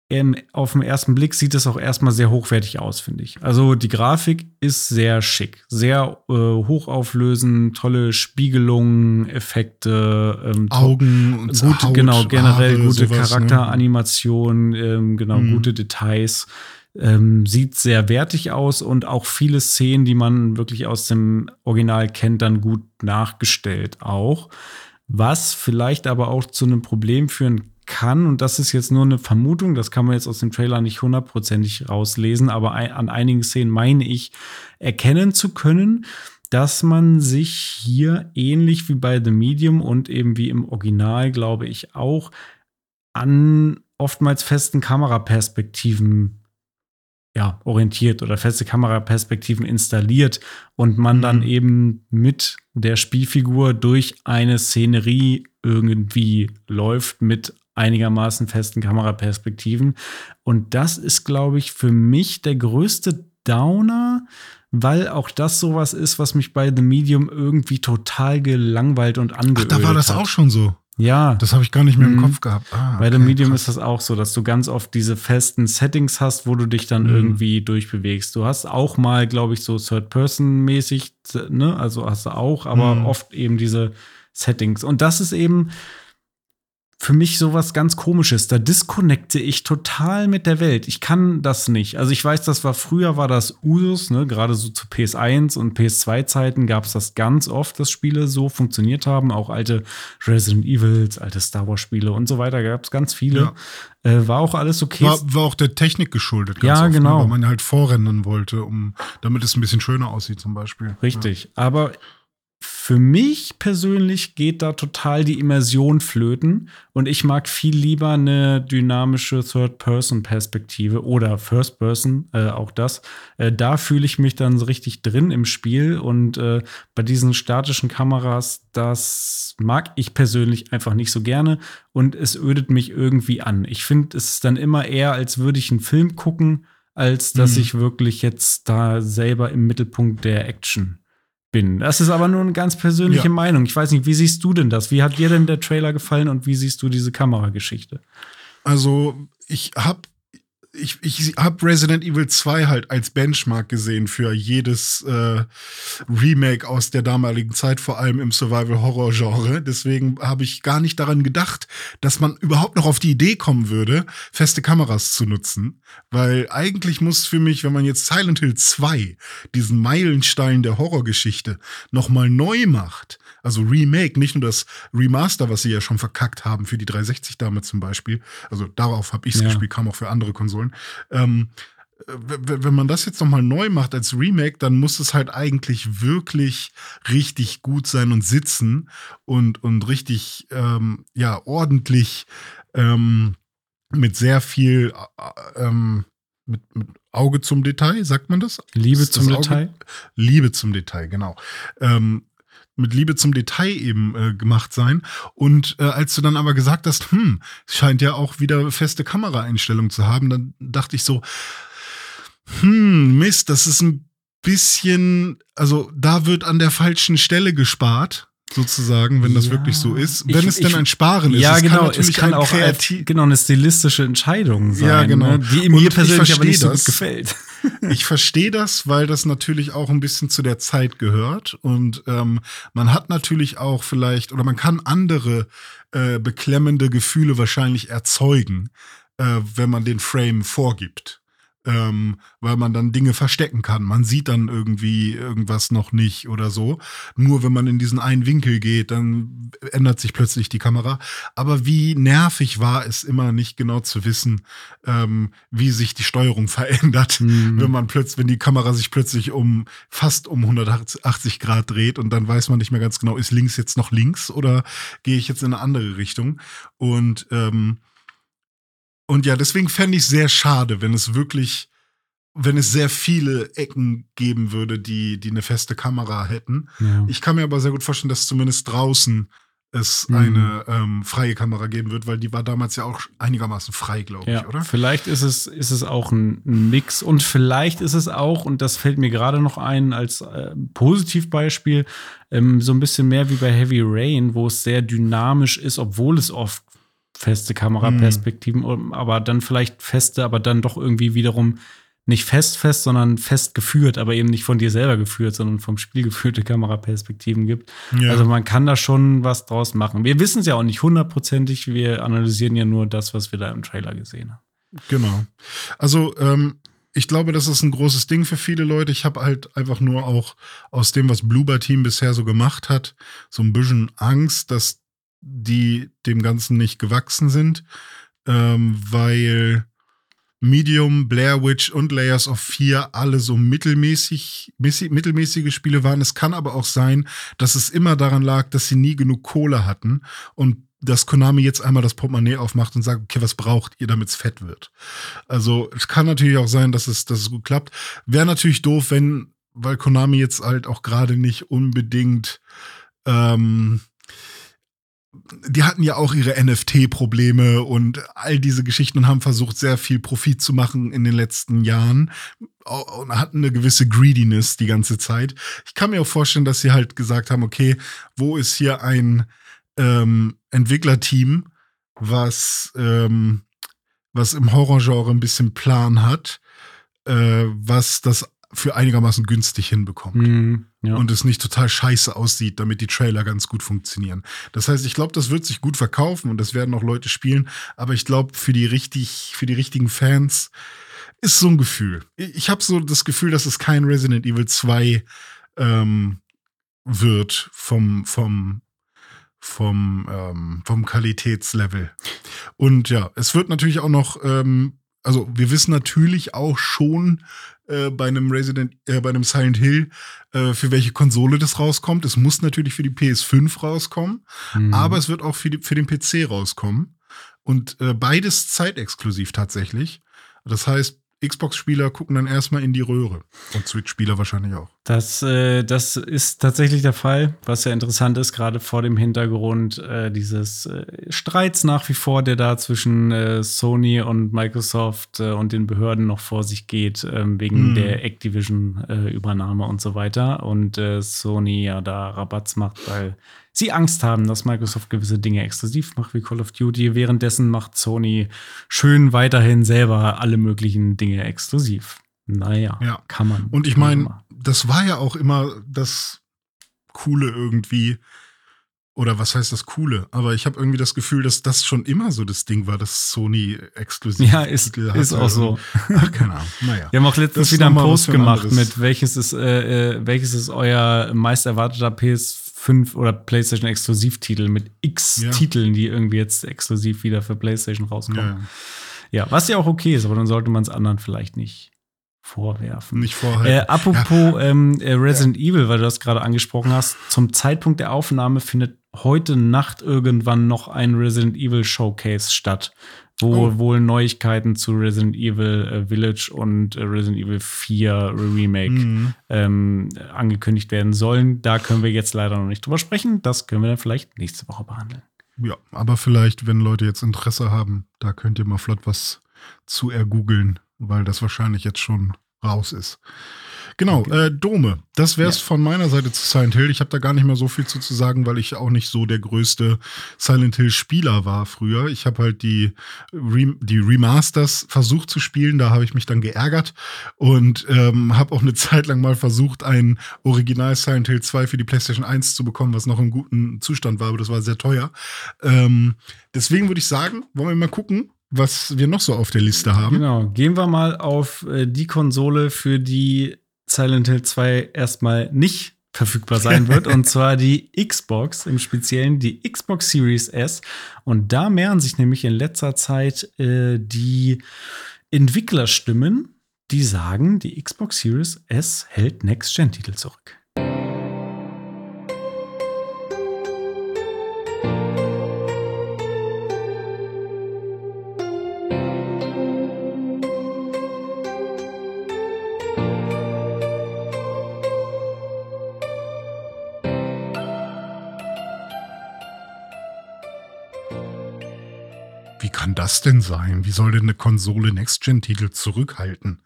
in, auf den ersten Blick sieht es auch erstmal sehr hochwertig aus, finde ich. Also die Grafik ist sehr schick, sehr äh, hochauflösend, tolle Spiegelungen, Effekte, ähm, Augen und gut, Haut, genau, generell Haare, gute sowas, ne? Charakteranimationen, ähm, genau, Mhm. gute Details. Ähm, sieht sehr wertig aus und auch viele Szenen, die man wirklich aus dem Original kennt, dann gut nachgestellt auch. Was vielleicht aber auch zu einem Problem führen kann, und das ist jetzt nur eine Vermutung, das kann man jetzt aus dem Trailer nicht hundertprozentig rauslesen, aber an einigen Szenen meine ich erkennen zu können, dass man sich hier ähnlich wie bei The Medium und eben wie im Original, glaube ich, auch an oftmals festen Kameraperspektiven ja, orientiert oder feste Kameraperspektiven installiert und man Mhm. dann eben mit der Spielfigur durch eine Szenerie irgendwie läuft mit einigermaßen festen Kameraperspektiven. Und das ist, glaube ich, für mich der größte Downer, weil auch das sowas ist, was mich bei The Medium irgendwie total gelangweilt und Ach, angeölt da war das hat. auch schon so. Ja, Das habe ich gar nicht mehr im Mhm. Kopf gehabt. Ah, bei The okay, Medium krass. ist das auch so, dass du ganz oft diese festen Settings hast, wo du dich dann Mhm. irgendwie durchbewegst. Du hast auch mal, glaube ich, so Third-Person-mäßig, ne? Also hast du auch, aber Mhm. oft eben diese Settings. Und das ist eben für mich sowas ganz komisches. Da disconnecte ich total mit der Welt. Ich kann das nicht. Also ich weiß, das war früher war das Usus, ne, gerade so zu PS1 und PS2 Zeiten gab es das ganz oft, dass Spiele so funktioniert haben, auch alte Resident Evils, alte Star Wars Spiele und so weiter, gab es ganz viele. Äh, war auch alles okay. War, war auch der Technik geschuldet, Ja, oft, genau. Ne, weil man halt vorrennen wollte, um, damit es ein bisschen schöner aussieht, zum Beispiel. Richtig. Aber für mich persönlich geht da total die Immersion flöten und ich mag viel lieber eine dynamische Third-Person-Perspektive oder First-Person, äh, auch das. Äh, da fühle ich mich dann so richtig drin im Spiel und äh, bei diesen statischen Kameras, das mag ich persönlich einfach nicht so gerne und es ödet mich irgendwie an. Ich finde, es ist dann immer eher, als würde ich einen Film gucken, als dass Mhm. ich wirklich jetzt da selber im Mittelpunkt der Action bin. Das ist aber nur eine ganz persönliche Ja. Meinung. Ich weiß nicht, wie siehst du denn das? Wie hat dir denn der Trailer gefallen und wie siehst du diese Kamerageschichte? Also, ich habe ich, ich hab Resident Evil 2 halt als Benchmark gesehen für jedes äh, Remake aus der damaligen Zeit, vor allem im Survival-Horror-Genre. Deswegen habe ich gar nicht daran gedacht, dass man überhaupt noch auf die Idee kommen würde, feste Kameras zu nutzen. Weil eigentlich muss für mich, wenn man jetzt Silent Hill 2, diesen Meilenstein der Horrorgeschichte, nochmal neu macht, also Remake, nicht nur das Remaster, was sie ja schon verkackt haben für die 360 damals zum Beispiel. Also darauf habe ich es Ja. gespielt, kam auch für andere Konsolen. Ähm, wenn man das jetzt nochmal neu macht als Remake, dann muss es halt eigentlich wirklich richtig gut sein und sitzen und, und richtig, ähm, ja, ordentlich ähm, mit sehr viel äh, ähm, mit, mit Auge zum Detail, sagt man das? Liebe Das- zum Auge- Detail? Liebe zum Detail, genau. Ähm, mit Liebe zum Detail eben äh, gemacht sein. Und äh, als du dann aber gesagt hast, hm, es scheint ja auch wieder feste Kameraeinstellungen zu haben, dann dachte ich so, hm, Mist, das ist ein bisschen, also da wird an der falschen Stelle gespart, sozusagen, wenn das Ja. wirklich so ist. Ich- Wenn es denn ich- ein Sparen ist. Ja, es genau. kann es natürlich kann ein auch kreativ genau eine stilistische Entscheidung sein, Ja, genau. ne? die mir ich persönlich aber nicht so das. gut gefällt. Ich verstehe das, weil das natürlich auch ein bisschen zu der Zeit gehört. Und ähm, man hat natürlich auch vielleicht, oder man kann andere äh, beklemmende Gefühle wahrscheinlich erzeugen, äh, wenn man den Frame vorgibt. Ähm, weil man dann Dinge verstecken kann. Man sieht dann irgendwie irgendwas noch nicht oder so. Nur wenn man in diesen einen Winkel geht, dann ändert sich plötzlich die Kamera. Aber wie nervig war es immer nicht genau zu wissen, ähm, wie sich die Steuerung verändert, mhm. wenn man plötzlich, wenn die Kamera sich plötzlich um fast um 180 Grad dreht und dann weiß man nicht mehr ganz genau, ist links jetzt noch links oder gehe ich jetzt in eine andere Richtung? Und ähm, und ja, deswegen fände ich sehr schade, wenn es wirklich, wenn es sehr viele Ecken geben würde, die, die eine feste Kamera hätten. Ja. Ich kann mir aber sehr gut vorstellen, dass zumindest draußen es mhm. eine ähm, freie Kamera geben wird, weil die war damals ja auch einigermaßen frei, glaube ja, ich, oder? Vielleicht ist es, ist es auch ein, ein, Mix und vielleicht ist es auch, und das fällt mir gerade noch ein als äh, Positivbeispiel, ähm, so ein bisschen mehr wie bei Heavy Rain, wo es sehr dynamisch ist, obwohl es oft feste Kameraperspektiven, mhm. aber dann vielleicht feste, aber dann doch irgendwie wiederum nicht fest fest, sondern fest geführt, aber eben nicht von dir selber geführt, sondern vom Spiel geführte Kameraperspektiven gibt. Ja. Also man kann da schon was draus machen. Wir wissen es ja auch nicht hundertprozentig, wir analysieren ja nur das, was wir da im Trailer gesehen haben. Genau. Also ähm, ich glaube, das ist ein großes Ding für viele Leute. Ich habe halt einfach nur auch aus dem, was Bluebird Team bisher so gemacht hat, so ein bisschen Angst, dass die dem Ganzen nicht gewachsen sind, ähm, weil Medium, Blair Witch und Layers of Fear alle so mittelmäßig, mittelmäßige Spiele waren. Es kann aber auch sein, dass es immer daran lag, dass sie nie genug Kohle hatten und dass Konami jetzt einmal das Portemonnaie aufmacht und sagt, okay, was braucht ihr, damit es fett wird? Also es kann natürlich auch sein, dass es, dass es gut klappt. Wäre natürlich doof, wenn, weil Konami jetzt halt auch gerade nicht unbedingt ähm, die hatten ja auch ihre NFT-Probleme und all diese Geschichten und haben versucht, sehr viel Profit zu machen in den letzten Jahren und hatten eine gewisse Greediness die ganze Zeit. Ich kann mir auch vorstellen, dass sie halt gesagt haben, okay, wo ist hier ein ähm, Entwicklerteam, was, ähm, was im Horrorgenre ein bisschen Plan hat, äh, was das für einigermaßen günstig hinbekommt. Mm, ja. Und es nicht total scheiße aussieht, damit die Trailer ganz gut funktionieren. Das heißt, ich glaube, das wird sich gut verkaufen und das werden auch Leute spielen. Aber ich glaube, für die richtig, für die richtigen Fans ist so ein Gefühl. Ich habe so das Gefühl, dass es kein Resident Evil 2 ähm, wird vom, vom, vom, ähm, vom Qualitätslevel. Und ja, es wird natürlich auch noch ähm, also wir wissen natürlich auch schon, äh, bei einem Resident, äh, bei einem Silent Hill, äh, für welche Konsole das rauskommt. Es muss natürlich für die PS5 rauskommen, mhm. aber es wird auch für, die, für den PC rauskommen. Und äh, beides zeitexklusiv tatsächlich. Das heißt, Xbox-Spieler gucken dann erstmal in die Röhre. Und Switch-Spieler wahrscheinlich auch. Das, äh, das ist tatsächlich der Fall, was ja interessant ist, gerade vor dem Hintergrund äh, dieses äh, Streits nach wie vor, der da zwischen äh, Sony und Microsoft äh, und den Behörden noch vor sich geht, ähm, wegen mm. der Activision-Übernahme und so weiter. Und äh, Sony ja da Rabatz macht, weil sie Angst haben, dass Microsoft gewisse Dinge exklusiv macht wie Call of Duty. Währenddessen macht Sony schön weiterhin selber alle möglichen Dinge exklusiv. Naja, ja. kann man. Und ich meine, das war ja auch immer das Coole irgendwie. Oder was heißt das Coole? Aber ich habe irgendwie das Gefühl, dass das schon immer so das Ding war, dass Sony exklusiv Ja, ist, ist auch so. Ach, keine Ahnung. Naja. Wir haben auch letztens wieder einen Post gemacht mit welches ist, äh, äh, welches ist euer meist erwarteter PS 5 oder PlayStation Exklusivtitel mit X ja. Titeln, die irgendwie jetzt exklusiv wieder für PlayStation rauskommen. Ja, ja was ja auch okay ist, aber dann sollte man es anderen vielleicht nicht vorwerfen. Nicht vorhalten. Äh, apropos ja. ähm, äh, Resident Evil, weil du das gerade angesprochen hast, zum Zeitpunkt der Aufnahme findet heute Nacht irgendwann noch ein Resident Evil Showcase statt wo oh. wohl Neuigkeiten zu Resident Evil äh, Village und äh, Resident Evil 4 Remake mhm. ähm, angekündigt werden sollen. Da können wir jetzt leider noch nicht drüber sprechen. Das können wir dann vielleicht nächste Woche behandeln. Ja, aber vielleicht, wenn Leute jetzt Interesse haben, da könnt ihr mal flott was zu ergoogeln, weil das wahrscheinlich jetzt schon raus ist. Genau, äh, Dome. Das wäre es ja. von meiner Seite zu Silent Hill. Ich habe da gar nicht mehr so viel zu, zu sagen, weil ich auch nicht so der größte Silent Hill-Spieler war früher. Ich habe halt die, Rem die Remasters versucht zu spielen, da habe ich mich dann geärgert und ähm, habe auch eine Zeit lang mal versucht, ein Original Silent Hill 2 für die PlayStation 1 zu bekommen, was noch im guten Zustand war, aber das war sehr teuer. Ähm, deswegen würde ich sagen, wollen wir mal gucken, was wir noch so auf der Liste haben. Genau, gehen wir mal auf äh, die Konsole, für die Silent Hill 2 erstmal nicht verfügbar sein wird, und zwar die Xbox, im Speziellen die Xbox Series S. Und da mehren sich nämlich in letzter Zeit äh, die Entwicklerstimmen, die sagen, die Xbox Series S hält Next-Gen-Titel zurück. Das denn sein? Wie soll denn eine Konsole Next-Gen-Titel zurückhalten?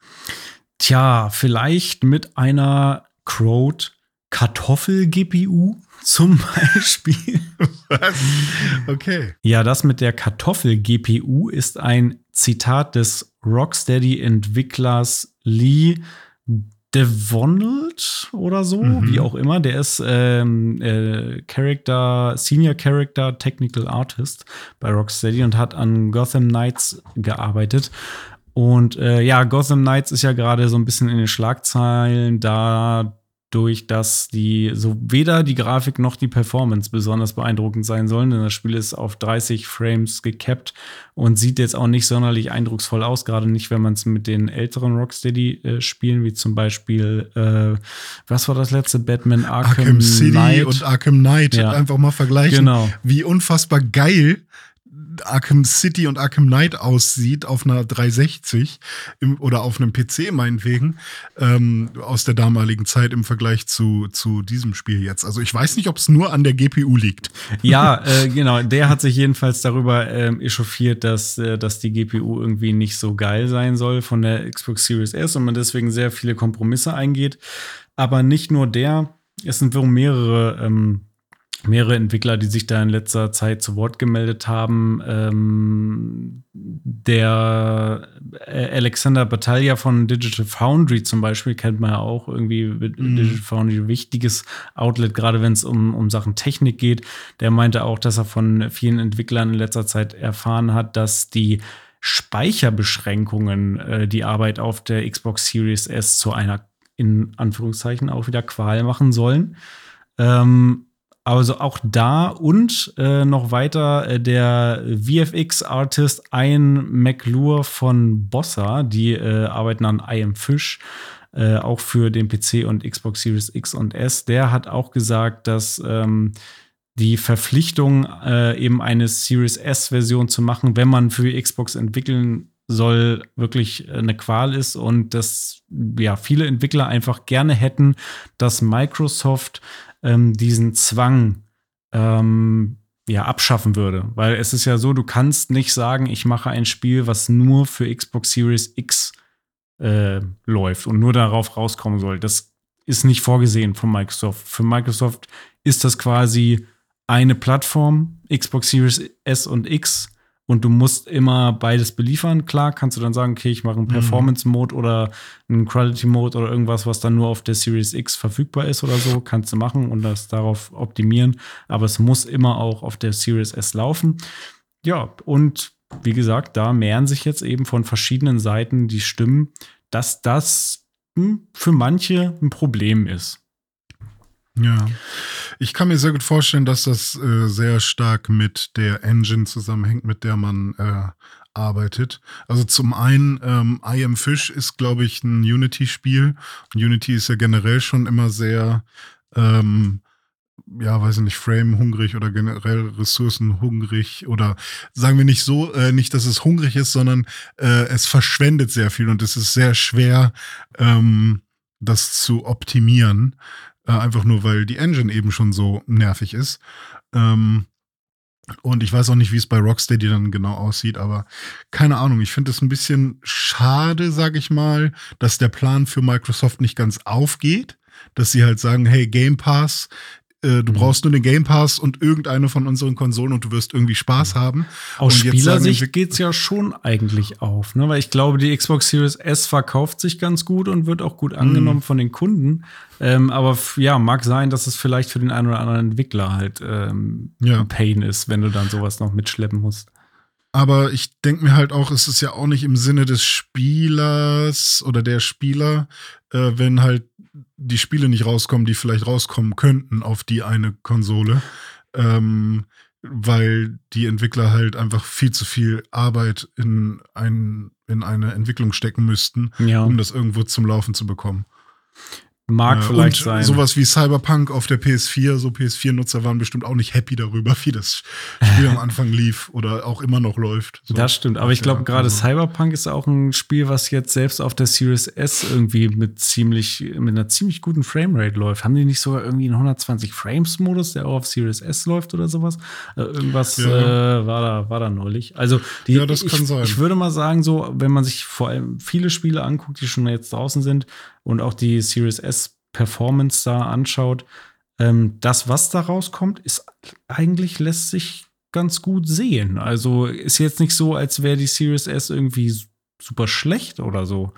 Tja, vielleicht mit einer Crowd Kartoffel-GPU zum Beispiel. Was? Okay. Ja, das mit der Kartoffel-GPU ist ein Zitat des Rocksteady-Entwicklers Lee Devonald oder so, Mhm. wie auch immer. Der ist ähm, äh, Character, Senior Character Technical Artist bei Rocksteady und hat an Gotham Knights gearbeitet. Und äh, ja, Gotham Knights ist ja gerade so ein bisschen in den Schlagzeilen dadurch, dass die so weder die Grafik noch die Performance besonders beeindruckend sein sollen, denn das Spiel ist auf 30 Frames gekappt und sieht jetzt auch nicht sonderlich eindrucksvoll aus, gerade nicht, wenn man es mit den älteren Rocksteady-Spielen, wie zum Beispiel, äh, was war das letzte? Batman Arkham, Arkham, City Knight. und Arkham Knight Ja. einfach mal vergleichen, Genau. wie unfassbar geil Arkham City und Arkham Knight aussieht auf einer 360 im, oder auf einem PC meinetwegen ähm, aus der damaligen Zeit im Vergleich zu, zu diesem Spiel jetzt. Also ich weiß nicht, ob es nur an der GPU liegt. Ja, äh, genau. Der hat sich jedenfalls darüber ähm, echauffiert, dass, äh, dass die GPU irgendwie nicht so geil sein soll von der Xbox Series S und man deswegen sehr viele Kompromisse eingeht. Aber nicht nur der, es sind wohl mehrere, ähm, mehrere Entwickler, die sich da in letzter Zeit zu Wort gemeldet haben. Ähm, der äh, Alexander Battaglia von Digital Foundry zum Beispiel kennt man ja auch irgendwie. Digital Foundry, wichtiges Outlet, gerade wenn es um, um Sachen Technik geht. Der meinte auch, dass er von vielen Entwicklern in letzter Zeit erfahren hat, dass die Speicherbeschränkungen äh, die Arbeit auf der Xbox Series S zu einer in Anführungszeichen auch wieder Qual machen sollen. Ähm, also auch da und äh, noch weiter äh, der VFX-Artist Ian McClure von Bossa, die äh, arbeiten an I Am Fish, äh, auch für den PC und Xbox Series X und S. Der hat auch gesagt, dass ähm, die Verpflichtung, äh, eben eine Series S-Version zu machen, wenn man für Xbox entwickeln soll, wirklich äh, eine Qual ist und dass ja viele Entwickler einfach gerne hätten, dass Microsoft ähm, diesen Zwang ähm, ja abschaffen würde, weil es ist ja so, du kannst nicht sagen, ich mache ein Spiel, was nur für Xbox Series X äh, läuft und nur darauf rauskommen soll. Das ist nicht vorgesehen von Microsoft. Für Microsoft ist das quasi eine Plattform, Xbox Series S und X, und du musst immer beides beliefern. Klar, kannst du dann sagen, okay, ich mache einen Performance-Mode oder einen Quality-Mode oder irgendwas, was dann nur auf der Series X verfügbar ist oder so, kannst du machen und das darauf optimieren. Aber es muss immer auch auf der Series S laufen. Ja, und wie gesagt, da mehren sich jetzt eben von verschiedenen Seiten die Stimmen, dass das hm, für manche ein Problem ist. Ja. Ich kann mir sehr gut vorstellen, dass das äh, sehr stark mit der Engine zusammenhängt, mit der man äh, arbeitet. Also zum einen, ähm, I Am Fish ist, glaube ich, ein Unity-Spiel. Unity ist ja generell schon immer sehr, ähm, ja, weiß ich nicht, Frame-hungrig oder generell ressourcenhungrig oder sagen wir nicht so, äh, nicht, dass es hungrig ist, sondern äh, es verschwendet sehr viel und es ist sehr schwer, ähm, das zu optimieren. Äh, einfach nur, weil die Engine eben schon so nervig ist. Ähm, und ich weiß auch nicht, wie es bei Rocksteady dann genau aussieht, aber keine Ahnung. Ich finde es ein bisschen schade, sag ich mal, dass der Plan für Microsoft nicht ganz aufgeht. Dass sie halt sagen, hey, Game Pass, äh, du Mhm. brauchst nur den Game Pass und irgendeine von unseren Konsolen und du wirst irgendwie Spaß haben. Aus Und Spielersicht es ja schon eigentlich auf, ne? Weil ich glaube, die Xbox Series S verkauft sich ganz gut und wird auch gut angenommen von den Kunden. Ähm, aber ja, mag sein, dass es vielleicht für den einen oder anderen Entwickler halt ähm, Ja. ein Pain ist, wenn du dann sowas noch mitschleppen musst. Aber ich denke mir halt auch, es ist ja auch nicht im Sinne des Spielers oder der Spieler, äh, wenn halt die Spiele nicht rauskommen, die vielleicht rauskommen könnten auf die eine Konsole. Ähm, weil die Entwickler halt einfach viel zu viel Arbeit in, ein, in eine Entwicklung stecken müssten, Ja. um das irgendwo zum Laufen zu bekommen. Mag Äh, vielleicht sein. Sowas wie Cyberpunk auf der PS4, so PS4-Nutzer waren bestimmt auch nicht happy darüber, wie das Spiel am Anfang lief oder auch immer noch läuft. So. Das stimmt, aber ich glaube, Ja, gerade also- Cyberpunk ist auch ein Spiel, was jetzt selbst auf der Series S irgendwie mit ziemlich, mit einer ziemlich guten Framerate läuft. Haben die nicht sogar irgendwie einen 120 Frames Modus, der auch auf Series S läuft oder sowas? Äh, irgendwas Ja. äh, war da, war da neulich. Also die, Ja, das ich, kann sein. Ich würde mal sagen, so, wenn man sich vor allem viele Spiele anguckt, die schon jetzt draußen sind und auch die Series S Performance da anschaut, ähm, das, was da rauskommt, ist eigentlich lässt sich ganz gut sehen. Also ist jetzt nicht so, als wäre die Series S irgendwie super schlecht oder so.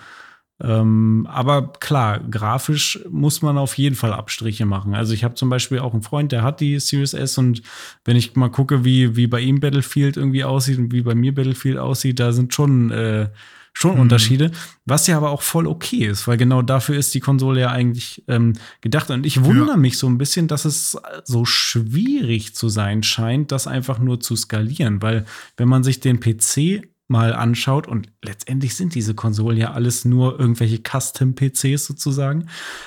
Ähm, aber klar, grafisch muss man auf jeden Fall Abstriche machen. Also ich habe zum Beispiel auch einen Freund, der hat die Series S und wenn ich mal gucke, wie, wie bei ihm Battlefield irgendwie aussieht und wie bei mir Battlefield aussieht, da sind schon, äh, schon Mhm. Unterschiede, was ja aber auch voll okay ist, weil genau dafür ist die Konsole ja eigentlich ähm, gedacht. Und ich wundere Ja. mich so ein bisschen, dass es so schwierig zu sein scheint, das einfach nur zu skalieren, weil wenn man sich den PC mal anschaut und letztendlich sind diese Konsolen ja alles nur irgendwelche Custom-PCs sozusagen,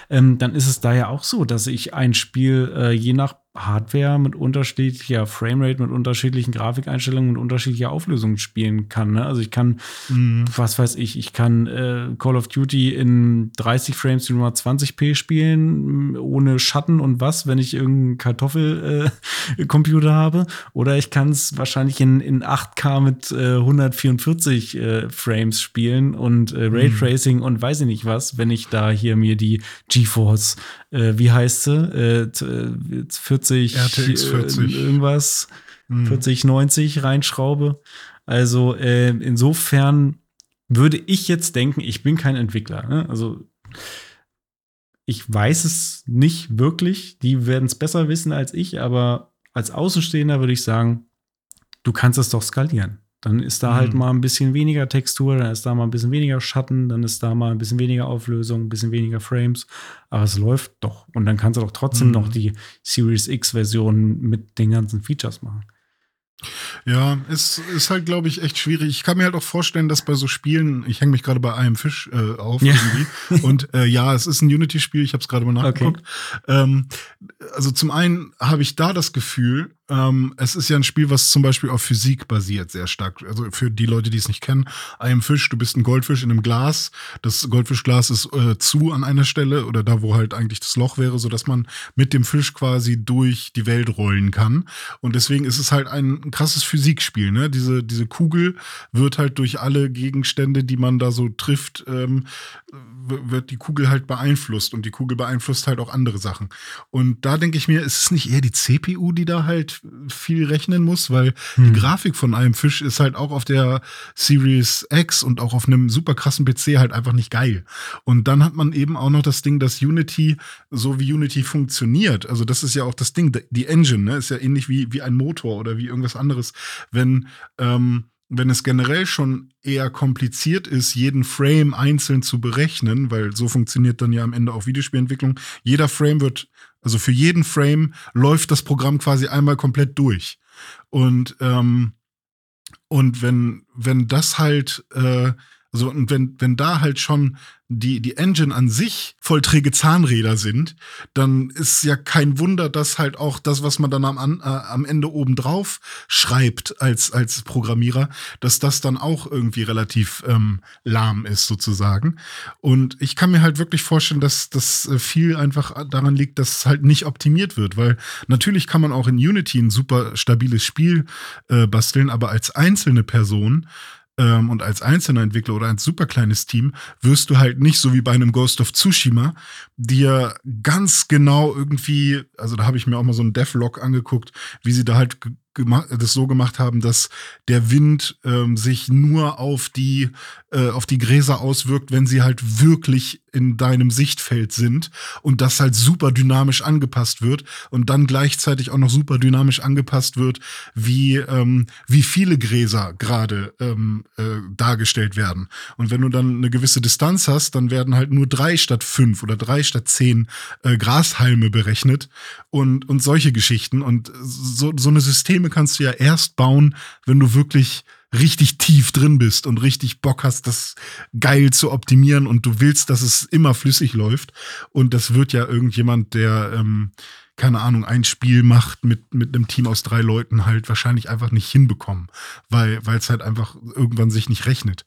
ähm, dann ist es da ja auch so, dass ich ein Spiel äh, je nach Hardware mit unterschiedlicher Framerate, mit unterschiedlichen Grafikeinstellungen und unterschiedlicher Auflösung spielen kann. Ne? Also ich kann, Mhm. was weiß ich, ich kann äh, Call of Duty in 30 Frames in 120p spielen, mh, ohne Schatten und was, wenn ich irgendeinen Kartoffelcomputer habe. Oder ich kann es wahrscheinlich in, in 8K mit äh, 144 äh, Frames spielen und äh, Raytracing und weiß ich nicht was, wenn ich da hier mir die GeForce, äh, wie heißt sie, äh, t- äh, 40, RTX 40. Äh, irgendwas, Mhm. 4090 reinschraube. Also äh, insofern würde ich jetzt denken, ich bin kein Entwickler. Ne? Also ich weiß es nicht wirklich. Die werden es besser wissen als ich, aber als Außenstehender würde ich sagen, du kannst es doch skalieren. Dann ist da halt Mhm. mal ein bisschen weniger Textur, dann ist da mal ein bisschen weniger Schatten, dann ist da mal ein bisschen weniger Auflösung, ein bisschen weniger Frames. Aber es läuft doch. Und dann kannst du doch trotzdem Mhm. noch die Series X-Version mit den ganzen Features machen. Ja, es ist halt, glaube ich, echt schwierig. Ich kann mir halt auch vorstellen, dass bei so Spielen, ich hänge mich gerade bei einem Fisch äh, auf Ja. irgendwie. Und äh, ja, es ist ein Unity-Spiel, ich habe es gerade mal nachgeguckt. Ähm, also zum einen habe ich da das Gefühl, ähm, es ist ja ein Spiel, was zum Beispiel auf Physik basiert, sehr stark. Also für die Leute, die es nicht kennen, ein Fisch, du bist ein Goldfisch in einem Glas. Das Goldfischglas ist äh, zu an einer Stelle oder da, wo halt eigentlich das Loch wäre, sodass man mit dem Fisch quasi durch die Welt rollen kann. Und deswegen ist es halt ein krasses Physikspiel. Ne? Diese, diese Kugel wird halt durch alle Gegenstände, die man da so trifft, ähm, wird die Kugel halt beeinflusst und die Kugel beeinflusst halt auch andere Sachen. Und da denke ich mir, ist es nicht eher die CPU, die da halt viel rechnen muss, weil Hm. die Grafik von einem Fisch ist halt auch auf der Series X und auch auf einem super krassen PC halt einfach nicht geil. Und dann hat man eben auch noch das Ding, dass Unity, so wie Unity funktioniert, also das ist ja auch das Ding, die Engine, ne, ist ja ähnlich wie, wie ein Motor oder wie irgendwas anderes. Wenn, ähm, wenn es generell schon eher kompliziert ist, jeden Frame einzeln zu berechnen, weil so funktioniert dann ja am Ende auch Videospielentwicklung. Jeder Frame wird, also für jeden Frame läuft das Programm quasi einmal komplett durch. Und, ähm, und wenn, wenn das halt, äh, also und wenn, wenn da halt schon die, die Engine an sich voll träge Zahnräder sind, dann ist ja kein Wunder, dass halt auch das, was man dann am, äh, am Ende obendrauf schreibt als, als Programmierer, dass das dann auch irgendwie relativ ähm, lahm ist sozusagen. Und ich kann mir halt wirklich vorstellen, dass das äh, viel einfach daran liegt, dass halt nicht optimiert wird, weil natürlich kann man auch in Unity ein super stabiles Spiel äh, basteln, aber als einzelne Person ähm, und als einzelner Entwickler oder als super kleines Team wirst du halt nicht so wie bei einem Ghost of Tsushima dir ganz genau irgendwie, also da habe ich mir auch mal so einen Devlog angeguckt, wie sie da halt das so gemacht haben, dass der Wind ähm, sich nur auf die äh, auf die Gräser auswirkt, wenn sie halt wirklich in deinem Sichtfeld sind und das halt super dynamisch angepasst wird und dann gleichzeitig auch noch super dynamisch angepasst wird, wie ähm, wie viele Gräser gerade ähm, äh, dargestellt werden. Und wenn du dann eine gewisse Distanz hast, dann werden halt nur drei statt fünf oder drei statt zehn äh, Grashalme berechnet und und solche Geschichten und so so eine Systeme kannst du ja erst bauen, wenn du wirklich richtig tief drin bist und richtig Bock hast, das geil zu optimieren und du willst, dass es immer flüssig läuft. Und das wird ja irgendjemand, der ähm, keine Ahnung, ein Spiel macht mit, mit einem Team aus drei Leuten halt wahrscheinlich einfach nicht hinbekommen, weil es halt einfach irgendwann sich nicht rechnet.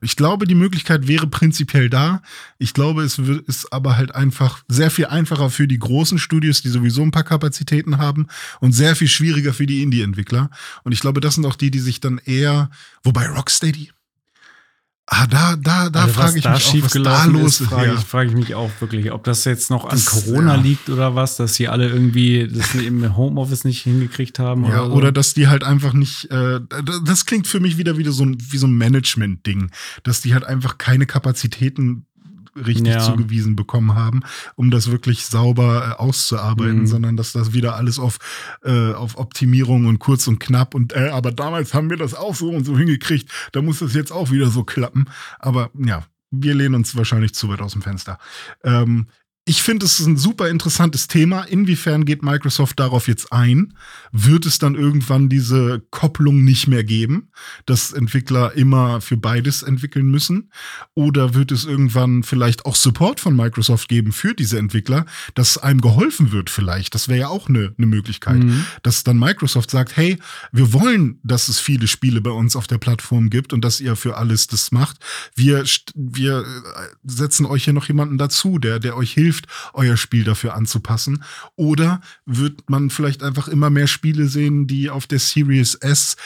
Ich glaube, die Möglichkeit wäre prinzipiell da. Ich glaube, es wird, ist aber halt einfach sehr viel einfacher für die großen Studios, die sowieso ein paar Kapazitäten haben und sehr viel schwieriger für die Indie-Entwickler. Und ich glaube, das sind auch die, die sich dann eher, wobei Rocksteady, Ah, da, da, da also frage ich da mich auch, was da los ist. Frage, ja. ich, frage ich mich auch wirklich, ob das jetzt noch an das, Corona ja. liegt oder was, dass sie alle irgendwie das im Homeoffice nicht hingekriegt haben. Ja, oder, so. oder dass die halt einfach nicht, äh, das klingt für mich wieder wieder so ein, wie so ein Management-Ding, dass die halt einfach keine Kapazitäten richtig ja. zugewiesen bekommen haben, um das wirklich sauber äh, auszuarbeiten, mhm. sondern dass das wieder alles auf, äh, auf Optimierung und kurz und knapp und äh, aber damals haben wir das auch so und so hingekriegt, da muss das jetzt auch wieder so klappen. Aber ja, wir lehnen uns wahrscheinlich zu weit aus dem Fenster. Ähm, ich finde, es ist ein super interessantes Thema. Inwiefern geht Microsoft darauf jetzt ein? Wird es dann irgendwann diese Kopplung nicht mehr geben, dass Entwickler immer für beides entwickeln müssen? Oder wird es irgendwann vielleicht auch Support von Microsoft geben für diese Entwickler, dass einem geholfen wird vielleicht? Das wäre ja auch eine, eine Möglichkeit, mhm. dass dann Microsoft sagt, hey, wir wollen, dass es viele Spiele bei uns auf der Plattform gibt und dass ihr für alles das macht. Wir, wir äh, setzen euch hier noch jemanden dazu, der, der euch hilft, hilft, euer Spiel dafür anzupassen? Oder wird man vielleicht einfach immer mehr Spiele sehen, die auf der Series S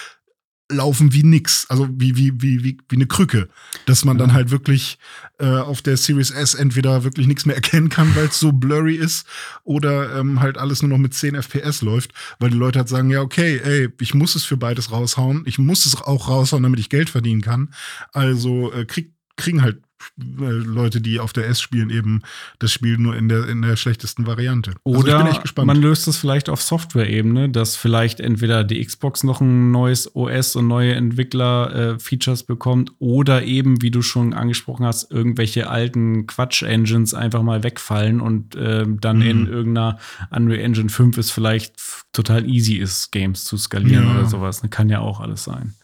laufen wie nix, also wie, wie, wie, wie, wie eine Krücke, dass man dann halt wirklich äh, auf der Series S entweder wirklich nichts mehr erkennen kann, weil es so blurry ist, oder ähm, halt alles nur noch mit 10 FPS läuft, weil die Leute halt sagen, ja, okay, ey, ich muss es für beides raushauen, ich muss es auch raushauen, damit ich Geld verdienen kann. Also äh, krieg, kriegen halt Leute, die auf der S spielen, eben das Spiel nur in der, in der schlechtesten Variante. Oder also man löst es vielleicht auf Software-Ebene, dass vielleicht entweder die Xbox noch ein neues OS und neue Entwickler-Features äh, bekommt oder eben, wie du schon angesprochen hast, irgendwelche alten Quatsch-Engines einfach mal wegfallen und äh, dann mhm. in irgendeiner Unreal Engine 5 es vielleicht total easy ist, Games zu skalieren ja. oder sowas. Kann ja auch alles sein.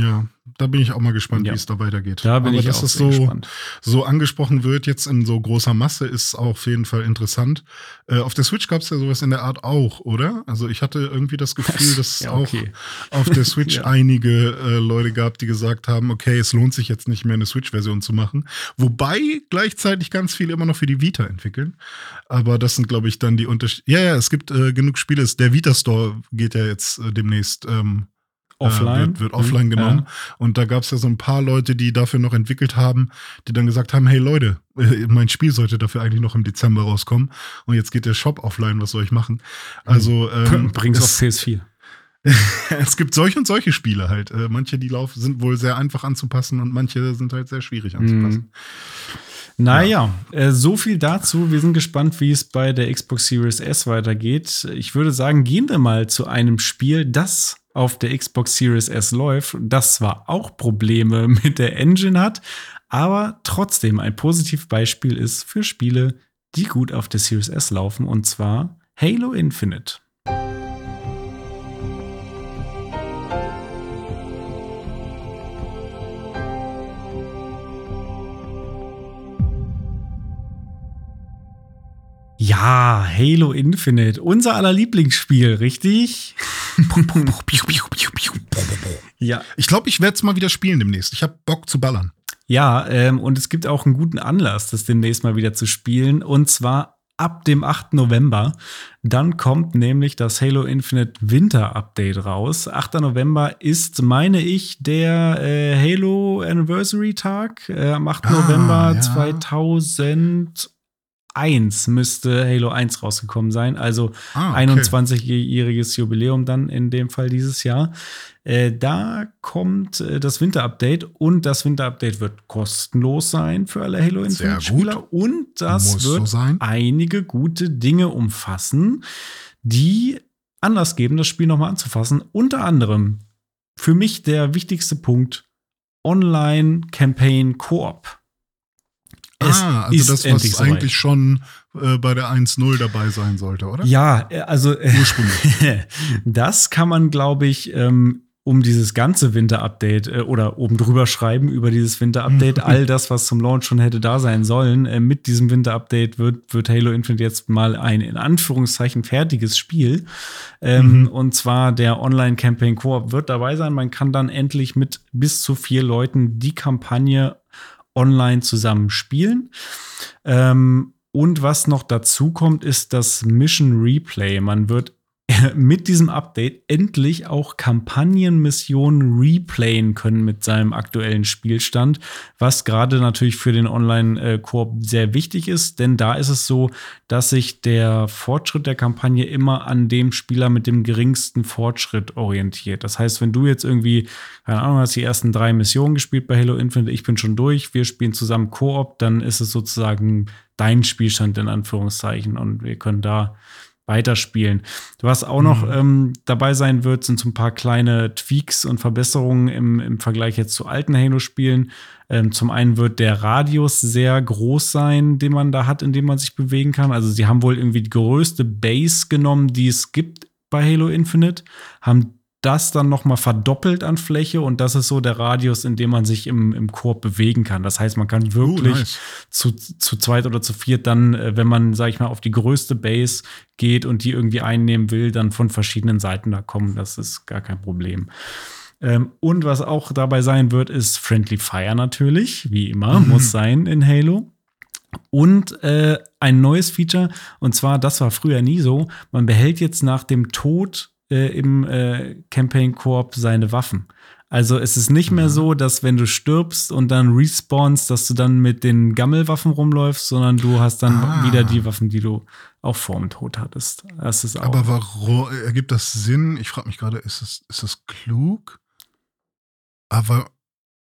Ja, da bin ich auch mal gespannt, ja. wie es da weitergeht. Da bin Aber ich dass auch es so, gespannt. so angesprochen wird jetzt in so großer Masse, ist auch auf jeden Fall interessant. Äh, auf der Switch gab es ja sowas in der Art auch, oder? Also ich hatte irgendwie das Gefühl, dass es ja, okay. auch auf der Switch ja. einige äh, Leute gab, die gesagt haben, okay, es lohnt sich jetzt nicht mehr eine Switch-Version zu machen. Wobei gleichzeitig ganz viele immer noch für die Vita entwickeln. Aber das sind, glaube ich, dann die Unterschiede. Ja, ja, es gibt äh, genug Spiele. Der Vita Store geht ja jetzt äh, demnächst ähm, offline. Äh, wird, wird offline genommen. Ja. Und da gab es ja so ein paar Leute, die dafür noch entwickelt haben, die dann gesagt haben, hey Leute, äh, mein Spiel sollte dafür eigentlich noch im Dezember rauskommen. Und jetzt geht der Shop offline, was soll ich machen? Also ähm, bring's auf PS4. es gibt solche und solche Spiele halt. Äh, manche, die laufen, sind wohl sehr einfach anzupassen und manche sind halt sehr schwierig anzupassen. Mhm. Naja, äh, so viel dazu. Wir sind gespannt, wie es bei der Xbox Series S weitergeht. Ich würde sagen, gehen wir mal zu einem Spiel, das auf der Xbox Series S läuft, das zwar auch Probleme mit der Engine hat, aber trotzdem ein Positivbeispiel ist für Spiele, die gut auf der Series S laufen, und zwar Halo Infinite. Ja, Halo Infinite, unser aller Lieblingsspiel, richtig? ja. Ich glaube, ich werde es mal wieder spielen demnächst. Ich habe Bock zu ballern. Ja, ähm, und es gibt auch einen guten Anlass, das demnächst mal wieder zu spielen. Und zwar ab dem 8. November. Dann kommt nämlich das Halo Infinite Winter Update raus. 8. November ist, meine ich, der äh, Halo Anniversary Tag. Äh, am 8. Ah, November ja. 2000. 1 müsste Halo 1 rausgekommen sein. Also Ah, okay. 21-jähriges Jubiläum dann in dem Fall dieses Jahr. Äh, da kommt äh, das Winterupdate und das Winterupdate wird kostenlos sein für alle Halo Infinite Spieler. Und das Muss so wird sein. einige gute Dinge umfassen, die Anlass geben, das Spiel nochmal anzufassen. Unter anderem für mich der wichtigste Punkt: Online-Campaign Koop. Es ah, also das, was soweit. eigentlich schon äh, bei der 1.0 dabei sein sollte, oder? Ja, äh, also das kann man, glaube ich, ähm, um dieses ganze Winter-Update äh, oder oben drüber schreiben über dieses Winter-Update, all das, was zum Launch schon hätte da sein sollen. Äh, mit diesem Winter-Update wird, wird Halo Infinite jetzt mal ein in Anführungszeichen fertiges Spiel. Ähm, Mhm. Und zwar der Online-Campaign Koop wird dabei sein. Man kann dann endlich mit bis zu vier Leuten die Kampagne online zusammen spielen. Ähm, und was noch dazu kommt, ist das Mission Replay. Man wird mit diesem Update endlich auch Kampagnenmissionen replayen können mit seinem aktuellen Spielstand, was gerade natürlich für den Online-Koop sehr wichtig ist, denn da ist es so, dass sich der Fortschritt der Kampagne immer an dem Spieler mit dem geringsten Fortschritt orientiert. Das heißt, wenn du jetzt irgendwie, keine Ahnung, hast die ersten drei Missionen gespielt bei Halo Infinite, ich bin schon durch, wir spielen zusammen Koop, dann ist es sozusagen dein Spielstand in Anführungszeichen und wir können da weiterspielen. Was auch noch ähm, dabei sein wird, sind so ein paar kleine Tweaks und Verbesserungen im, im Vergleich jetzt zu alten Halo-Spielen. Ähm, zum einen wird der Radius sehr groß sein, den man da hat, in dem man sich bewegen kann. Also sie haben wohl irgendwie die größte Base genommen, die es gibt bei Halo Infinite, haben das dann noch mal verdoppelt an Fläche und das ist so der Radius, in dem man sich im, im Korb bewegen kann. Das heißt, man kann wirklich Uh, nice. zu, zu zweit oder zu viert dann, äh, wenn man, sag ich mal, auf die größte Base geht und die irgendwie einnehmen will, dann von verschiedenen Seiten da kommen. Das ist gar kein Problem. Ähm, und was auch dabei sein wird, ist Friendly Fire natürlich, wie immer, muss sein in Halo. Und äh, ein neues Feature, und zwar, das war früher nie so, man behält jetzt nach dem Tod äh, im äh, Campaign Koop seine Waffen. Also es ist nicht mehr so, dass wenn du stirbst und dann respawnst, dass du dann mit den Gammelwaffen rumläufst, sondern du hast dann Ah. wieder die Waffen, die du auch vor dem Tod hattest. Das ist auch. Aber warum ergibt das Sinn? Ich frage mich gerade, ist das, ist das klug? Aber